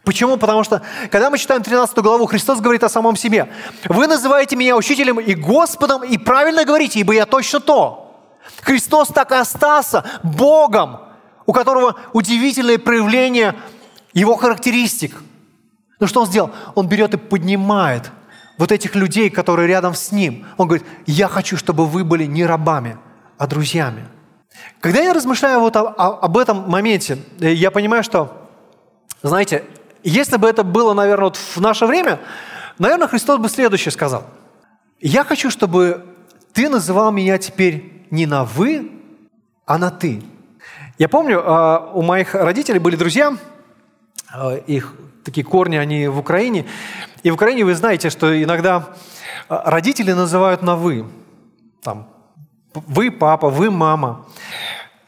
Почему? Потому что, когда мы читаем 13 главу, Христос говорит о самом себе. «Вы называете меня учителем и Господом, и правильно говорите, ибо я точно то». Христос так и остался Богом, у которого удивительное проявление его характеристик. Но что он сделал? Он берет и поднимает вот этих людей, которые рядом с ним. Он говорит, я хочу, чтобы вы были не рабами, а друзьями. Когда я размышляю вот об этом моменте, э, я понимаю, что, знаете, если бы это было, наверное, вот в наше время, наверное, Христос бы следующее сказал. Я хочу, чтобы ты называл меня теперь не на «вы», а на «ты». Я помню, э, у моих родителей были друзья, э, их такие корни, они в Украине. И в Украине вы знаете, что иногда а, родители называют на «вы». Там, вы папа, вы мама.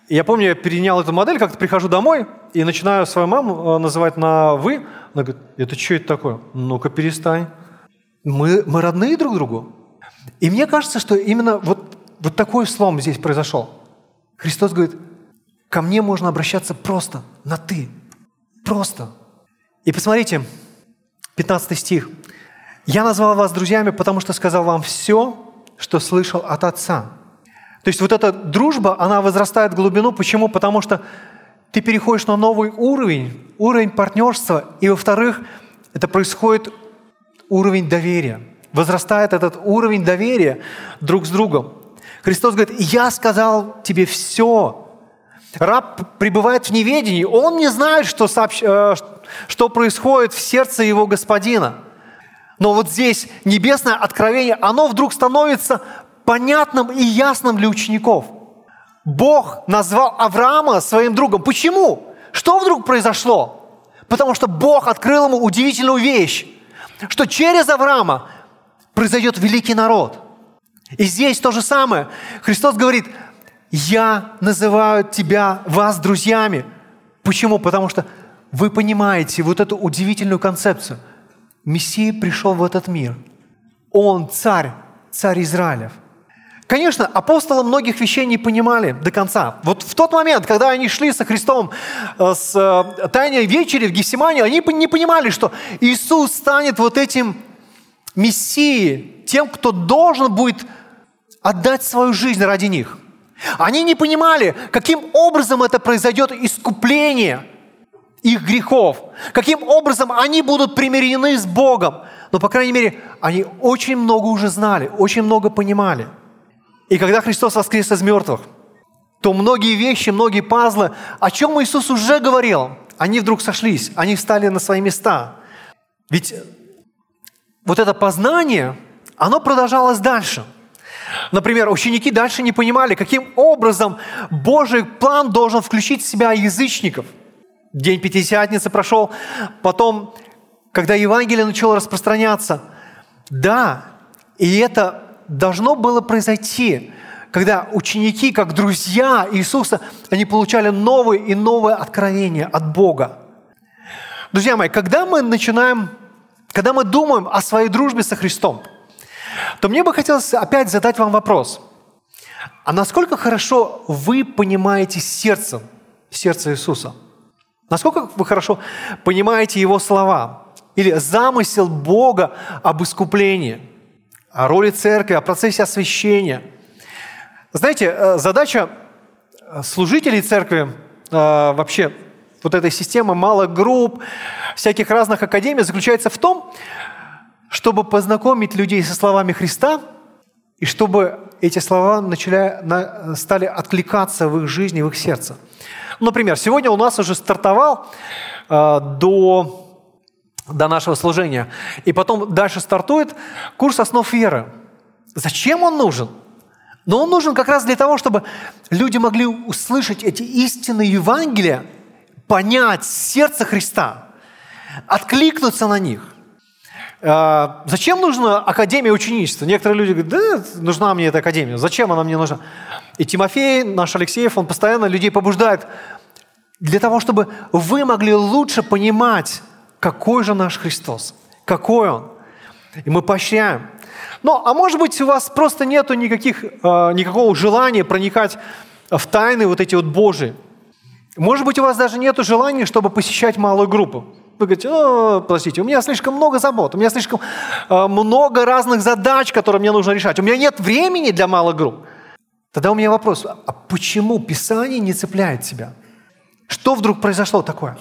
Я помню, я перенял эту модель, как-то прихожу домой и начинаю свою маму а, называть на «вы». Она говорит, это что это такое? Ну-ка перестань. Мы, мы родные друг другу. И мне кажется, что именно вот, вот такой слом здесь произошел. Христос говорит, ко мне можно обращаться просто, на «ты». Просто. И посмотрите, 15 стих. «Я назвал вас друзьями, потому что сказал вам все, что слышал от Отца». То есть вот эта дружба, она возрастает в глубину. Почему? Потому что ты переходишь на новый уровень, уровень партнерства. И, во-вторых, это происходит уровень доверия. Возрастает этот уровень доверия друг с другом. Христос говорит, я сказал тебе все. Раб пребывает в неведении. Он не знает, что, сообщ... Что происходит в сердце его господина. Но вот здесь небесное откровение, оно вдруг становится понятным и ясным для учеников. Бог назвал Авраама своим другом. Почему? Что вдруг произошло? Потому что Бог открыл ему удивительную вещь, что через Авраама произойдет великий народ. И здесь то же самое. Христос говорит, я называю тебя, вас друзьями. Почему? Потому что вы понимаете вот эту удивительную концепцию. Мессия пришел в этот мир. Он царь, царь Израилев. Конечно, апостолы многих вещей не понимали до конца. Вот в тот момент, когда они шли со Христом э, с э, тайной вечери в Гефсимане, они не понимали, что Иисус станет вот этим Мессией, тем, кто должен будет отдать свою жизнь ради них. Они не понимали, каким образом это произойдет искупление – их грехов, каким образом они будут примирены с Богом. Но, по крайней мере, они очень много уже знали, очень много понимали. И когда Христос воскрес из мертвых, то многие вещи, многие пазлы, о чем Иисус уже говорил, они вдруг сошлись, они встали на свои места. Ведь вот это познание, оно продолжалось дальше. Например, ученики дальше не понимали, каким образом Божий план должен включить в себя язычников – День Пятидесятницы прошел, потом, когда Евангелие начало распространяться. Да, и это должно было произойти, когда ученики, как друзья Иисуса, они получали новые и новые откровения от Бога. Друзья мои, когда мы начинаем, когда мы думаем о своей дружбе со Христом, то мне бы хотелось опять задать вам вопрос. А насколько хорошо вы понимаете сердцем, сердце Иисуса – Насколько вы хорошо понимаете его слова? Или замысел Бога об искуплении, о роли церкви, о процессе освящения. Знаете, э, задача э, служителей церкви, э, вообще вот этой системы малых групп, всяких разных академий заключается в том, чтобы познакомить людей со словами Христа, и чтобы эти слова начали, стали откликаться в их жизни, в их сердце. Например, сегодня у нас уже стартовал э, до, до нашего служения, и потом дальше стартует курс основ веры. Зачем он нужен? Но он нужен как раз для того, чтобы люди могли услышать эти истинные Евангелия, понять сердце Христа, откликнуться на них. А, зачем нужна Академия ученичества? Некоторые люди говорят, да, нужна мне эта Академия. Зачем она мне нужна? И Тимофей, наш Алексеев, он постоянно людей побуждает для того, чтобы вы могли лучше понимать, какой же наш Христос, какой Он. И мы поощряем. Ну, а может быть, у вас просто нету никаких, э, никакого желания проникать в тайны вот эти вот Божии. Может быть, у вас даже нет желания, чтобы посещать малую группу. Вы говорите, ну, подождите, у меня слишком много забот, у меня слишком э, много разных задач, которые мне нужно решать. У меня нет времени для малых групп. Тогда у меня вопрос, а почему Писание не цепляет тебя? Что вдруг произошло такое?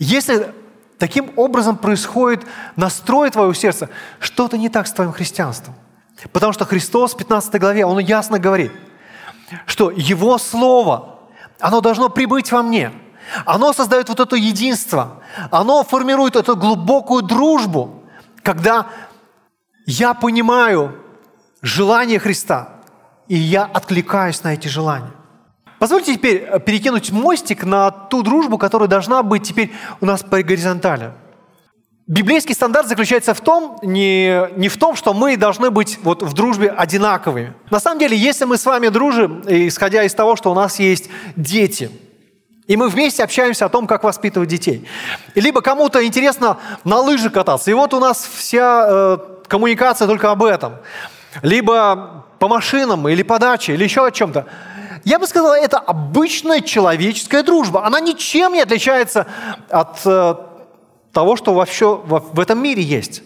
Если таким образом происходит настрой твоего сердца, что-то не так с твоим христианством. Потому что Христос в 15 главе, Он ясно говорит, что Его Слово, оно должно прибыть во мне. Оно создает вот это единство. Оно формирует эту глубокую дружбу, когда я понимаю желание Христа, и я откликаюсь на эти желания. Позвольте теперь э, перекинуть мостик на ту дружбу, которая должна быть теперь у нас по горизонтали. Библейский стандарт заключается в том, не, не в том, что мы должны быть вот в дружбе одинаковыми. На самом деле, если мы с вами дружим, исходя из того, что у нас есть дети, и мы вместе общаемся о том, как воспитывать детей. Либо кому-то интересно на лыжи кататься, и вот у нас вся э, коммуникация только об этом. Либо по машинам, или по даче, или еще о чем-то. Я бы сказал, это обычная человеческая дружба. Она ничем не отличается от э, того, что вообще в, в этом мире есть.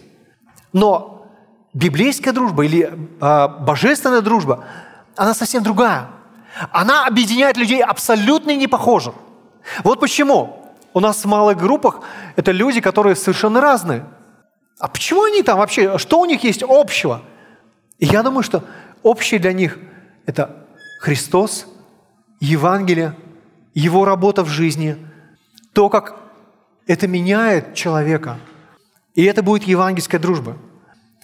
Но библейская дружба или э, божественная дружба, она совсем другая. Она объединяет людей абсолютно непохожих. Вот почему у нас в малых группах это люди, которые совершенно разные. А почему они там вообще? Что у них есть общего? И я думаю, что общее для них – это Христос, Евангелие, Его работа в жизни, то, как это меняет человека. И это будет евангельская дружба.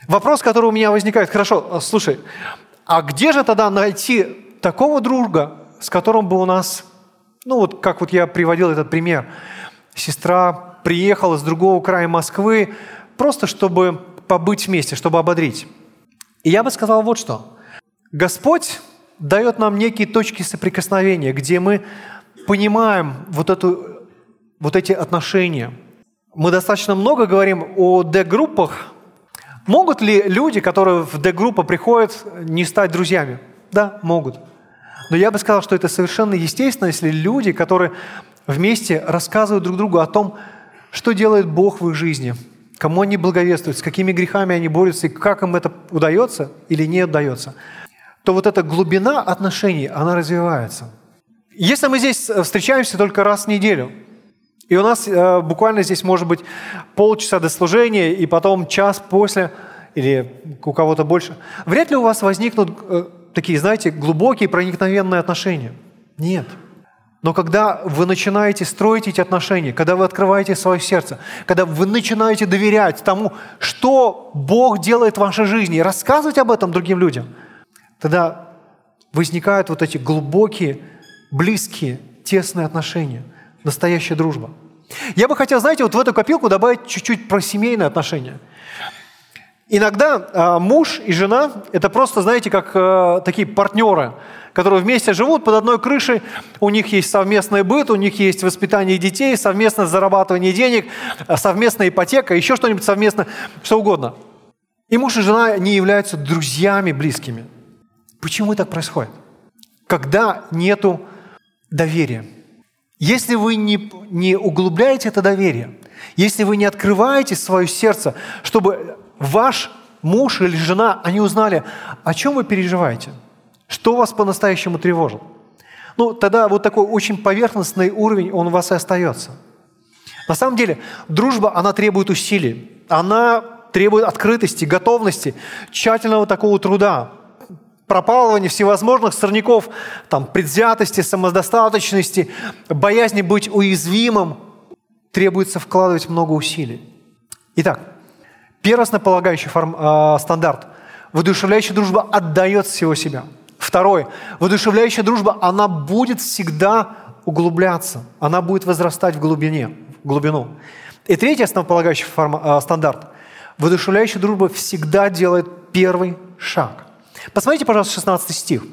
Вопрос, который у меня возникает, хорошо, слушай, а где же тогда найти такого друга, с которым бы у нас, ну вот как вот я приводил этот пример, сестра приехала с другого края Москвы, просто чтобы побыть вместе, чтобы ободрить. И я бы сказал вот что. Господь дает нам некие точки соприкосновения, где мы понимаем вот, эту, вот эти отношения. Мы достаточно много говорим о D-группах. Могут ли люди, которые в D-группу приходят, не стать друзьями? Да, могут. Но я бы сказал, что это совершенно естественно, если люди, которые вместе рассказывают друг другу о том, что делает Бог в их жизни, кому они благовествуют, с какими грехами они борются, и как им это удается или не удается – то вот эта глубина отношений, она развивается. Если мы здесь э, встречаемся только раз в неделю, и у нас э, буквально здесь может быть полчаса до служения, и потом час после, или у кого-то больше, вряд ли у вас возникнут э, такие, знаете, глубокие проникновенные отношения. Нет. Но когда вы начинаете строить эти отношения, когда вы открываете свое сердце, когда вы начинаете доверять тому, что Бог делает в вашей жизни, и рассказывать об этом другим людям – Тогда возникают вот эти глубокие, близкие, тесные отношения, настоящая дружба. Я бы хотел, знаете, вот в эту копилку добавить чуть-чуть про семейные отношения. Иногда э, муж и жена – это просто, знаете, как э, такие партнеры, которые вместе живут под одной крышей, у них есть совместный быт, у них есть воспитание детей, совместное зарабатывание денег, совместная ипотека, еще что-нибудь совместно, что угодно. И муж и жена не являются друзьями близкими – Почему так происходит? Когда нету доверия. Если вы не, не углубляете это доверие, если вы не открываете свое сердце, чтобы ваш муж или жена, они узнали, о чем вы переживаете, что вас по-настоящему тревожит, ну, тогда вот такой очень поверхностный уровень, он у вас и остается. На самом деле, дружба, она требует усилий, она требует открытости, готовности, тщательного такого труда, пропалывания всевозможных сорняков, там, предвзятости, самодостаточности, боязни быть уязвимым, требуется вкладывать много усилий. Итак, первостнополагающий форм, э, стандарт. Воодушевляющая дружба отдает всего себя. Второй. Воодушевляющая дружба, она будет всегда углубляться, она будет возрастать в глубине, в глубину. И третий основополагающий форм, э, стандарт. Воодушевляющая дружба всегда делает первый шаг. Посмотрите, пожалуйста, 16 стих.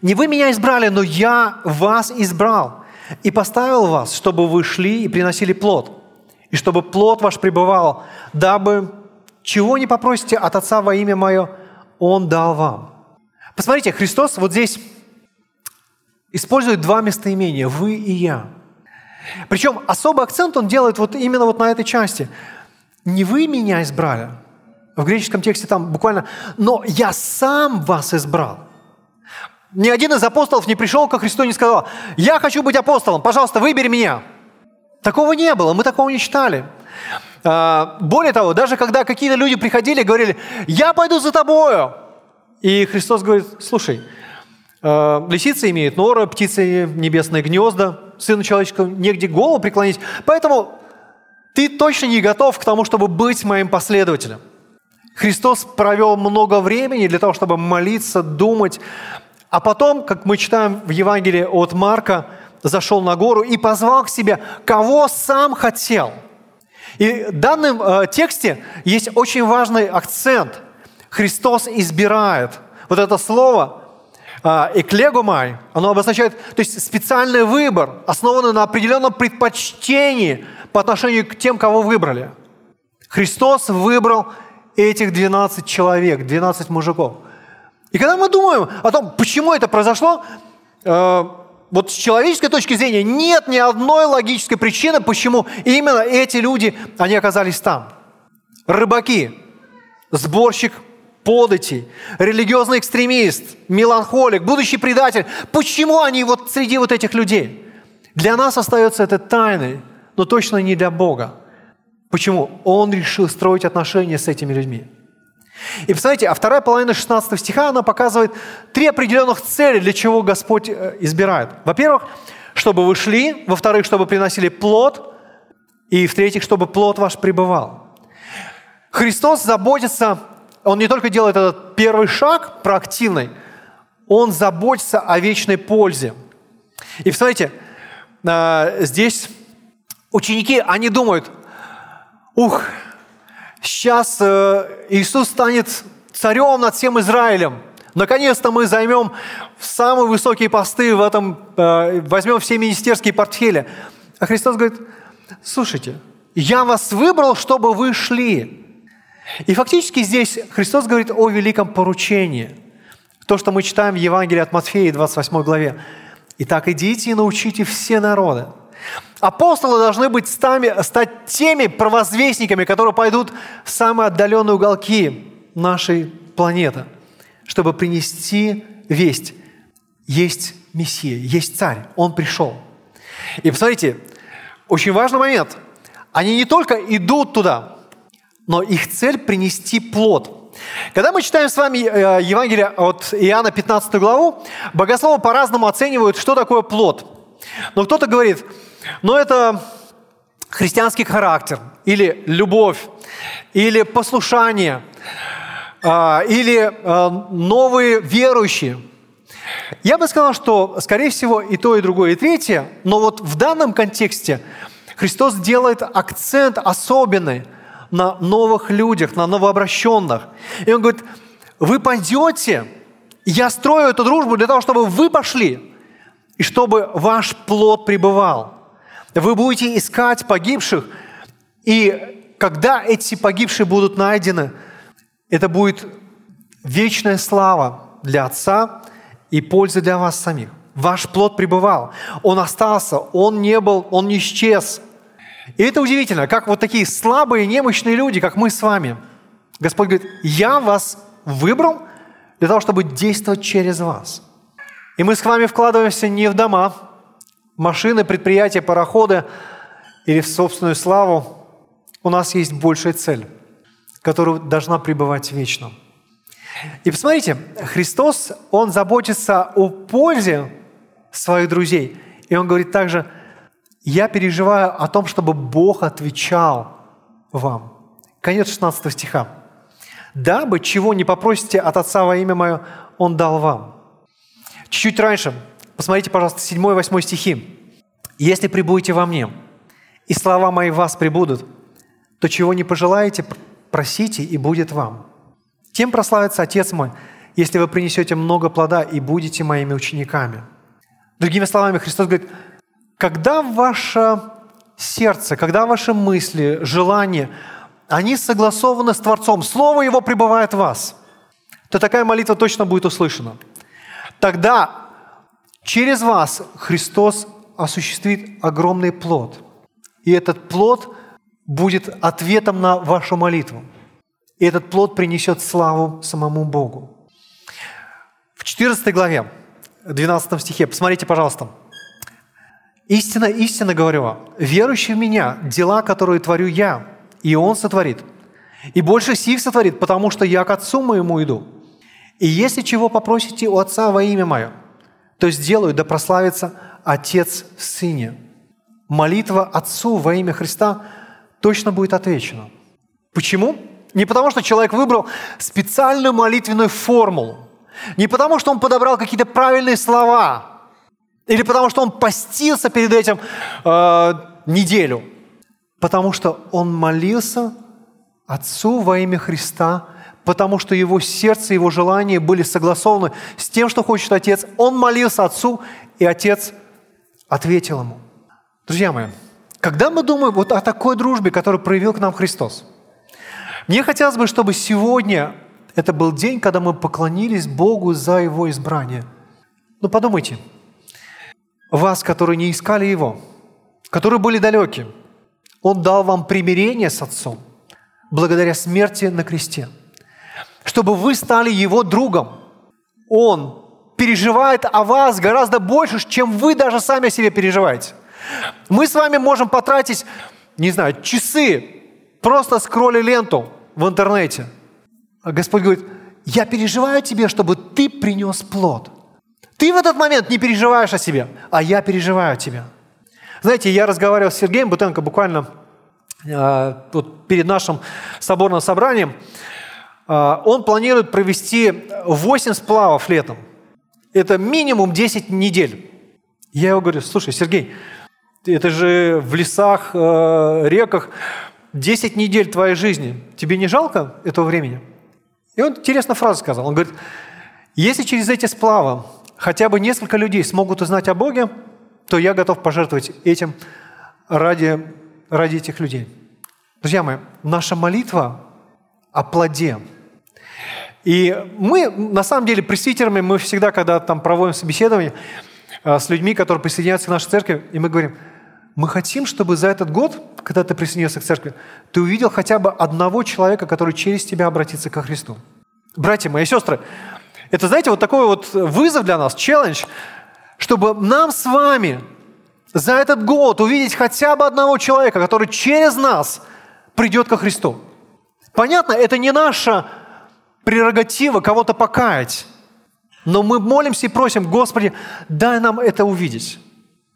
«Не вы меня избрали, но я вас избрал и поставил вас, чтобы вы шли и приносили плод, и чтобы плод ваш пребывал, дабы чего не попросите от Отца во имя Мое, Он дал вам. Посмотрите, Христос вот здесь использует два местоимения – «вы» и «я». Причем особый акцент он делает вот именно вот на этой части. Не вы меня избрали. В греческом тексте там буквально «но я сам вас избрал». Ни один из апостолов не пришел ко Христу и не сказал «я хочу быть апостолом, пожалуйста, выбери меня». Такого не было, мы такого не читали. А, более того, даже когда какие-то люди приходили и говорили «я пойду за тобою», и Христос говорит «слушай, а, лисицы имеют норы, птицы небесные гнезда, Сыну Человеческому негде голову преклонить. Поэтому ты точно не готов к тому, чтобы быть моим последователем. Христос провел много времени для того, чтобы молиться, думать, а потом, как мы читаем в Евангелии от Марка, зашел на гору и позвал к себе, кого сам хотел. И в данном э, тексте есть очень важный акцент. Христос избирает. Вот это слово эклегомай, оно обозначает, то есть специальный выбор, основанный на определенном предпочтении по отношению к тем, кого выбрали. Христос выбрал этих 12 человек, 12 мужиков. И когда мы думаем о том, почему это произошло, э, вот с человеческой точки зрения нет ни одной логической причины, почему именно эти люди, они оказались там. Рыбаки, сборщик подати, религиозный экстремист, меланхолик, будущий предатель. Почему они вот среди вот этих людей? Для нас остается это тайной, но точно не для Бога. Почему? Он решил строить отношения с этими людьми. И посмотрите, а вторая половина 16 стиха, она показывает три определенных цели, для чего Господь э, избирает. Во-первых, чтобы вы шли, во-вторых, чтобы приносили плод, и в-третьих, чтобы плод ваш пребывал. Христос заботится он не только делает этот первый шаг проактивный, он заботится о вечной пользе. И посмотрите, а, здесь ученики, они думают, ух, сейчас э, Иисус станет царем над всем Израилем. Наконец-то мы займем самые высокие посты в этом, э, возьмем все министерские портфели. А Христос говорит, слушайте, я вас выбрал, чтобы вы шли. И фактически здесь Христос говорит о великом поручении. То, что мы читаем в Евангелии от Матфея, 28 главе. «Итак, идите и научите все народы». Апостолы должны быть стами, стать теми провозвестниками, которые пойдут в самые отдаленные уголки нашей планеты, чтобы принести весть. Есть Мессия, есть Царь, Он пришел. И посмотрите, очень важный момент. Они не только идут туда, но их цель – принести плод. Когда мы читаем с вами э, Евангелие от Иоанна 15 главу, богословы по-разному оценивают, что такое плод. Но кто-то говорит, ну это христианский характер, или любовь, или послушание, а, или э, новые верующие. Я бы сказал, что, скорее всего, и то, и другое, и третье, но вот в данном контексте Христос делает акцент особенный – на новых людях, на новообращенных. И он говорит, вы пойдете, я строю эту дружбу для того, чтобы вы пошли, и чтобы ваш плод пребывал. Вы будете искать погибших, и когда эти погибшие будут найдены, это будет вечная слава для Отца и польза для вас самих. Ваш плод пребывал. Он остался, он не был, он не исчез – и это удивительно, как вот такие слабые, немощные люди, как мы с вами. Господь говорит, я вас выбрал для того, чтобы действовать через вас. И мы с вами вкладываемся не в дома, машины, предприятия, пароходы или в собственную славу. У нас есть большая цель, которая должна пребывать вечно. И посмотрите, Христос, Он заботится о пользе своих друзей. И Он говорит также – я переживаю о том, чтобы Бог отвечал вам. Конец 16 стиха. «Дабы чего не попросите от Отца во имя Мое, Он дал вам». Чуть-чуть раньше, посмотрите, пожалуйста, 7-8 стихи. «Если прибудете во мне, и слова мои в вас прибудут, то чего не пожелаете, просите, и будет вам. Тем прославится Отец мой, если вы принесете много плода и будете моими учениками». Другими словами, Христос говорит – когда ваше сердце, когда ваши мысли, желания они согласованы с Творцом, Слово Его пребывает в вас, то такая молитва точно будет услышана. Тогда через вас Христос осуществит огромный плод. И этот плод будет ответом на вашу молитву. И этот плод принесет славу самому Богу. В 14 главе, 12 стихе, посмотрите, пожалуйста. «Истина, истинно говорю вам, верующий в Меня, дела, которые творю Я, и Он сотворит. И больше сих сотворит, потому что Я к Отцу моему иду. И если чего попросите у Отца во имя Мое, то сделаю, да прославится Отец в Сыне». Молитва Отцу во имя Христа точно будет отвечена. Почему? Не потому, что человек выбрал специальную молитвенную формулу, не потому, что он подобрал какие-то правильные слова, или потому, что он постился перед этим э, неделю, потому что он молился Отцу во имя Христа, потому что его сердце, его желания были согласованы с тем, что хочет Отец. Он молился Отцу, и Отец ответил ему. Друзья мои, когда мы думаем вот о такой дружбе, которую проявил к нам Христос, мне хотелось бы, чтобы сегодня это был день, когда мы поклонились Богу за Его избрание. Ну подумайте, вас, которые не искали Его, которые были далеки, Он дал вам примирение с Отцом благодаря смерти на кресте, чтобы вы стали Его другом. Он переживает о вас гораздо больше, чем вы даже сами о себе переживаете. Мы с вами можем потратить, не знаю, часы, просто скролли ленту в интернете. А Господь говорит, я переживаю тебе, чтобы ты принес плод. Ты в этот момент не переживаешь о себе, а я переживаю о тебе. Знаете, я разговаривал с Сергеем Бутенко буквально э, вот перед нашим соборным собранием. Э, он планирует провести 8 сплавов летом. Это минимум 10 недель. Я его говорю, слушай, Сергей, это же в лесах, э, реках 10 недель твоей жизни. Тебе не жалко этого времени? И он интересную фразу сказал. Он говорит, если через эти сплавы хотя бы несколько людей смогут узнать о Боге, то я готов пожертвовать этим ради, ради этих людей. Друзья мои, наша молитва о плоде. И мы, на самом деле, пресвитерами, мы всегда, когда там проводим собеседование э, с людьми, которые присоединяются к нашей церкви, и мы говорим, мы хотим, чтобы за этот год, когда ты присоединился к церкви, ты увидел хотя бы одного человека, который через тебя обратится ко Христу. Братья мои и сестры, это, знаете, вот такой вот вызов для нас, челлендж, чтобы нам с вами за этот год увидеть хотя бы одного человека, который через нас придет ко Христу. Понятно, это не наша прерогатива кого-то покаять, но мы молимся и просим, Господи, дай нам это увидеть.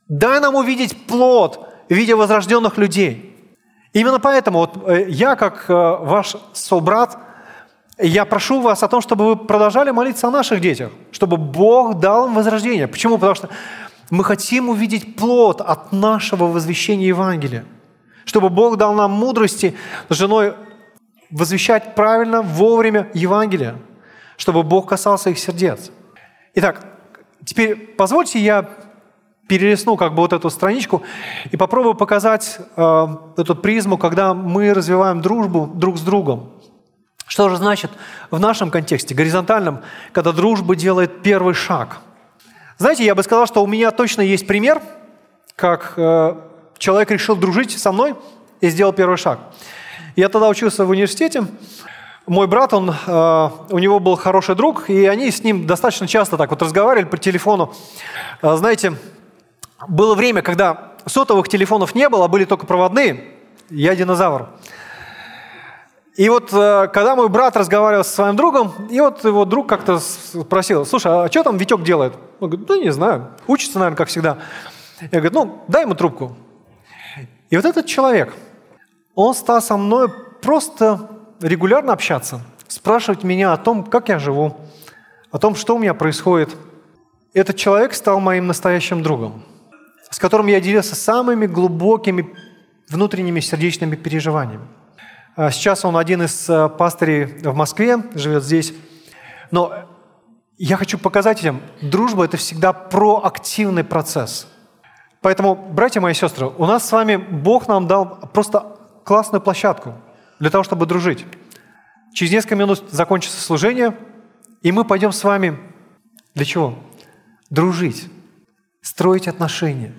Дай нам увидеть плод в виде возрожденных людей. Именно поэтому вот э, я, как э, ваш собрат, я прошу вас о том, чтобы вы продолжали молиться о наших детях, чтобы Бог дал им возрождение. Почему? Потому что мы хотим увидеть плод от нашего возвещения Евангелия. Чтобы Бог дал нам мудрости с женой возвещать правильно, вовремя Евангелие. Чтобы Бог касался их сердец. Итак, теперь позвольте я перелистну как бы вот эту страничку и попробую показать э, эту призму, когда мы развиваем дружбу друг с другом. Что же значит в нашем контексте, горизонтальном, когда дружба делает первый шаг? Знаете, я бы сказал, что у меня точно есть пример, как э, человек решил дружить со мной и сделал первый шаг. Я тогда учился в университете. Мой брат, он, э, у него был хороший друг, и они с ним достаточно часто так вот разговаривали по телефону. Э, знаете, было время, когда сотовых телефонов не было, а были только проводные. Я динозавр. И вот э, когда мой брат разговаривал со своим другом, и вот его друг как-то спросил, слушай, а что там Витек делает? Он говорит, ну не знаю, учится, наверное, как всегда. Я говорю, ну дай ему трубку. И вот этот человек, он стал со мной просто регулярно общаться, спрашивать меня о том, как я живу, о том, что у меня происходит. Этот человек стал моим настоящим другом, с которым я делился самыми глубокими внутренними сердечными переживаниями. А сейчас он один из э, пастырей в Москве, живет здесь. Но я хочу показать им, дружба – это всегда проактивный процесс. Поэтому, братья мои сестры, у нас с вами Бог нам дал просто классную площадку для того, чтобы дружить. Через несколько минут закончится служение, и мы пойдем с вами для чего? Дружить, строить отношения.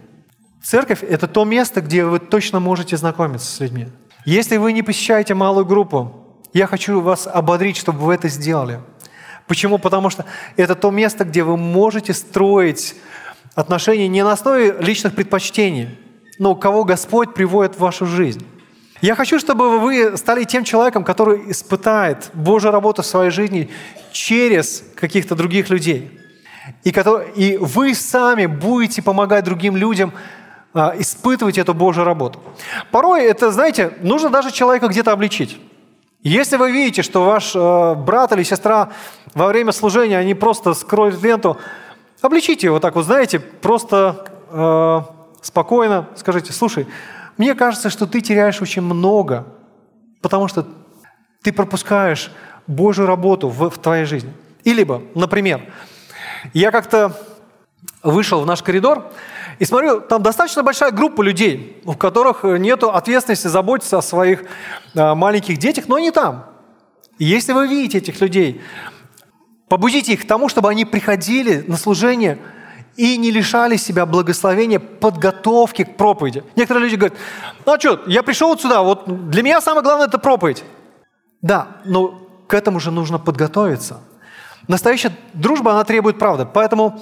Церковь – это то место, где вы точно можете знакомиться с людьми. Если вы не посещаете малую группу, я хочу вас ободрить, чтобы вы это сделали. Почему? Потому что это то место, где вы можете строить отношения не на основе личных предпочтений, но кого Господь приводит в вашу жизнь. Я хочу, чтобы вы стали тем человеком, который испытает Божью работу в своей жизни через каких-то других людей. И, который, и вы сами будете помогать другим людям а, испытывать эту Божью работу. Порой это, знаете, нужно даже человека где-то обличить. Если вы видите, что ваш э, брат или сестра во время служения, они просто скроют ленту, обличите его так вот, знаете, просто э, спокойно скажите, слушай, мне кажется, что ты теряешь очень много, потому что ты пропускаешь Божью работу в, в твоей жизни. И либо, например, я как-то вышел в наш коридор и смотрю, там достаточно большая группа людей, у которых нет ответственности заботиться о своих а, маленьких детях, но они там. Если вы видите этих людей, побудите их к тому, чтобы они приходили на служение – и не лишали себя благословения подготовки к проповеди. Некоторые люди говорят, ну а что, я пришел вот сюда, вот для меня самое главное – это проповедь. Да, но к этому же нужно подготовиться. Настоящая дружба, она требует правды. Поэтому,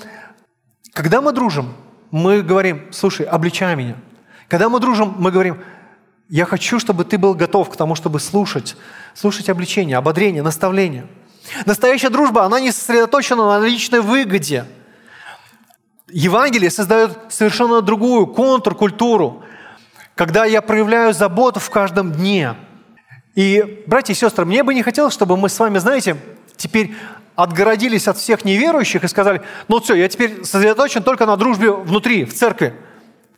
когда мы дружим, мы говорим, слушай, обличай меня. Когда мы дружим, мы говорим, я хочу, чтобы ты был готов к тому, чтобы слушать, слушать обличение, ободрение, наставление. Настоящая дружба, она не сосредоточена на личной выгоде – Евангелие создает совершенно другую контркультуру, когда я проявляю заботу в каждом дне. И, братья и сестры, мне бы не хотелось, чтобы мы с вами, знаете, теперь отгородились от всех неверующих и сказали, ну все, я теперь сосредоточен только на дружбе внутри, в церкви.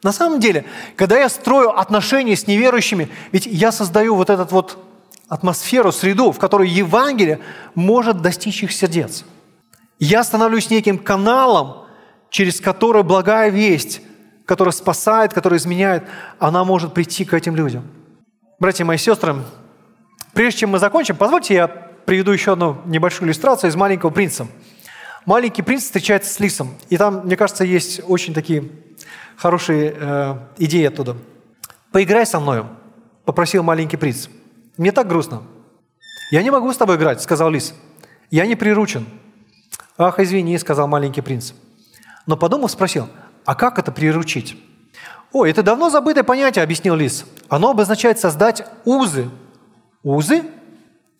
На самом деле, когда я строю отношения с неверующими, ведь я создаю вот эту вот атмосферу, среду, в которой Евангелие может достичь их сердец. Я становлюсь неким каналом, через которую благая весть, которая спасает, которая изменяет, она может прийти к этим людям. Братья мои сестры, прежде чем мы закончим, позвольте я приведу еще одну небольшую иллюстрацию из «Маленького принца». Маленький принц встречается с лисом, и там, мне кажется, есть очень такие хорошие э, идеи оттуда. «Поиграй со мною», – попросил маленький принц. «Мне так грустно». «Я не могу с тобой играть», – сказал лис. «Я не приручен». «Ах, извини», – сказал маленький принц. Но подумав, спросил, а как это приручить? «Ой, это давно забытое понятие», — объяснил Лис. «Оно обозначает создать узы». «Узы?»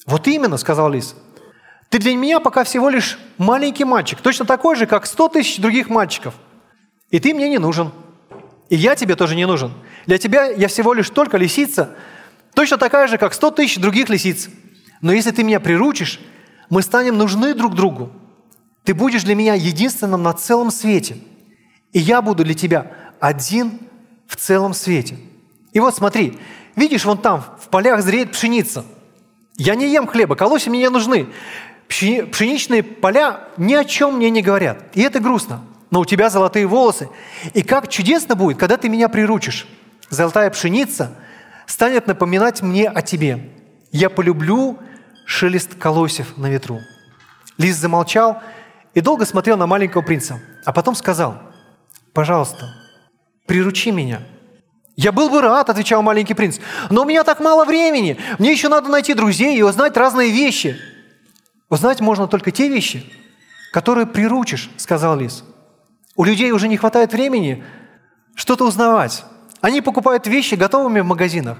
«Вот именно», — сказал Лис. «Ты для меня пока всего лишь маленький мальчик, точно такой же, как сто тысяч других мальчиков. И ты мне не нужен. И я тебе тоже не нужен. Для тебя я всего лишь только лисица, точно такая же, как сто тысяч других лисиц. Но если ты меня приручишь, мы станем нужны друг другу. Ты будешь для меня единственным на целом свете. И я буду для тебя один в целом свете. И вот смотри, видишь, вон там в полях зреет пшеница. Я не ем хлеба, колоси мне не нужны. Пшеничные поля ни о чем мне не говорят. И это грустно. Но у тебя золотые волосы. И как чудесно будет, когда ты меня приручишь. Золотая пшеница станет напоминать мне о тебе. Я полюблю шелест колосев на ветру. Лис замолчал, и долго смотрел на маленького принца, а потом сказал, «Пожалуйста, приручи меня». «Я был бы рад», — отвечал маленький принц, «но у меня так мало времени. Мне еще надо найти друзей и узнать разные вещи». «Узнать можно только те вещи, которые приручишь», — сказал лис. «У людей уже не хватает времени что-то узнавать. Они покупают вещи готовыми в магазинах.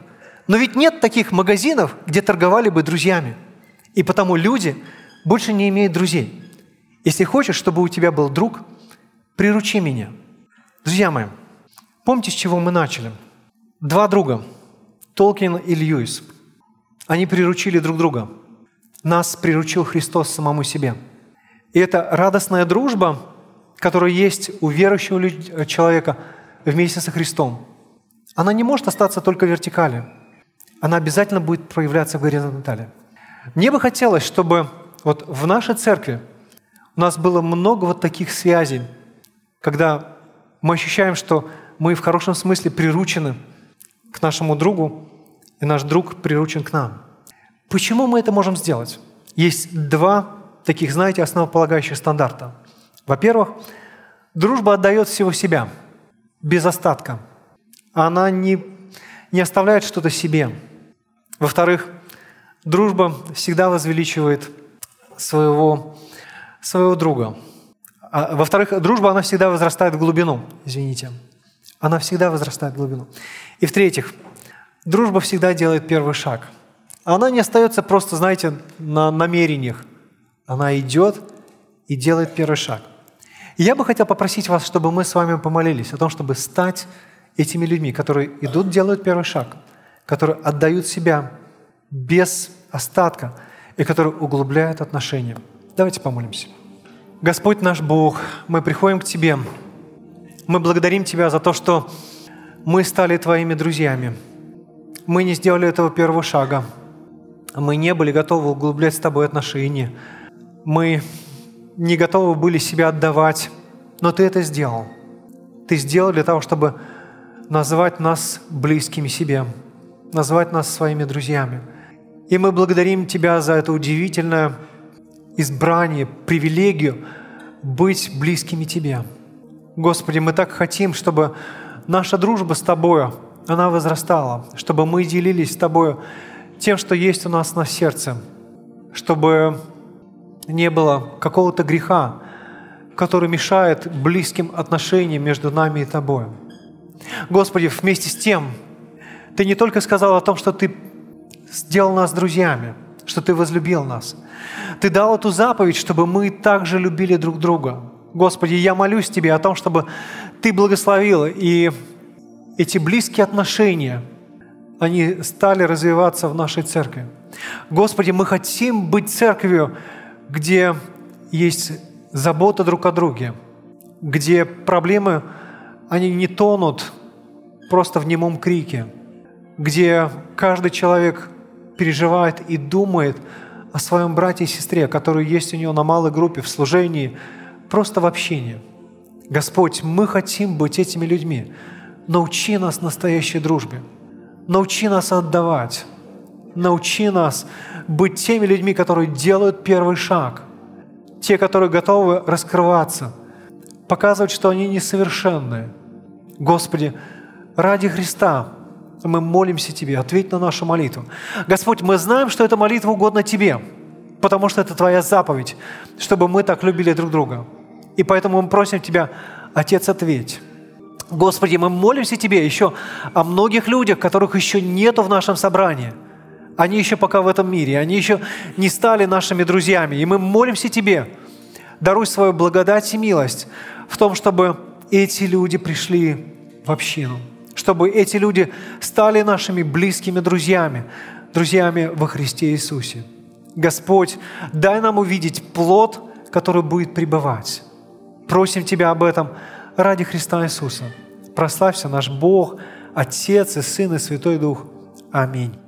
Но ведь нет таких магазинов, где торговали бы друзьями. И потому люди больше не имеют друзей. Если хочешь, чтобы у тебя был друг, приручи меня. Друзья мои, помните, с чего мы начали? Два друга, Толкин и Льюис, они приручили друг друга. Нас приручил Христос самому себе. И это радостная дружба, которая есть у верующего человека вместе со Христом. Она не может остаться только в вертикали. Она обязательно будет проявляться в горизонтали. Мне бы хотелось, чтобы вот в нашей церкви – у нас было много вот таких связей, когда мы ощущаем, что мы в хорошем смысле приручены к нашему другу, и наш друг приручен к нам. Почему мы это можем сделать? Есть два таких, знаете, основополагающих стандарта. Во-первых, дружба отдает всего себя, без остатка. Она не, не оставляет что-то себе. Во-вторых, дружба всегда возвеличивает своего, своего друга. А, во-вторых, дружба, она всегда возрастает в глубину, извините. Она всегда возрастает в глубину. И в-третьих, дружба всегда делает первый шаг. Она не остается просто, знаете, на намерениях. Она идет и делает первый шаг. И я бы хотел попросить вас, чтобы мы с вами помолились о том, чтобы стать этими людьми, которые идут, делают первый шаг, которые отдают себя без остатка и которые углубляют отношения. Давайте помолимся. Господь наш Бог, мы приходим к Тебе. Мы благодарим Тебя за то, что мы стали Твоими друзьями. Мы не сделали этого первого шага. Мы не были готовы углублять с Тобой отношения. Мы не готовы были себя отдавать, но Ты это сделал. Ты сделал для того, чтобы назвать нас близкими себе, назвать нас своими друзьями. И мы благодарим Тебя за это удивительное избрание, привилегию быть близкими Тебе. Господи, мы так хотим, чтобы наша дружба с Тобою, она возрастала, чтобы мы делились с Тобою тем, что есть у нас на сердце, чтобы не было какого-то греха, который мешает близким отношениям между нами и Тобой. Господи, вместе с тем, Ты не только сказал о том, что Ты сделал нас друзьями, что Ты возлюбил нас. Ты дал эту заповедь, чтобы мы также любили друг друга. Господи, я молюсь Тебе о том, чтобы Ты благословил, и эти близкие отношения, они стали развиваться в нашей церкви. Господи, мы хотим быть церковью, где есть забота друг о друге, где проблемы, они не тонут просто в немом крике, где каждый человек переживает и думает о своем брате и сестре, который есть у него на малой группе, в служении, просто в общении. Господь, мы хотим быть этими людьми. Научи нас настоящей дружбе. Научи нас отдавать. Научи нас быть теми людьми, которые делают первый шаг. Те, которые готовы раскрываться, показывать, что они несовершенные. Господи, ради Христа мы молимся Тебе, ответь на нашу молитву. Господь, мы знаем, что эта молитва угодна Тебе, потому что это Твоя заповедь, чтобы мы так любили друг друга. И поэтому мы просим Тебя, Отец, ответь. Господи, мы молимся Тебе еще о многих людях, которых еще нету в нашем собрании. Они еще пока в этом мире, они еще не стали нашими друзьями. И мы молимся Тебе, даруй свою благодать и милость в том, чтобы эти люди пришли в общину – чтобы эти люди стали нашими близкими друзьями, друзьями во Христе Иисусе. Господь, дай нам увидеть плод, который будет пребывать. Просим Тебя об этом ради Христа Иисуса. Прославься наш Бог, Отец и Сын и Святой Дух. Аминь.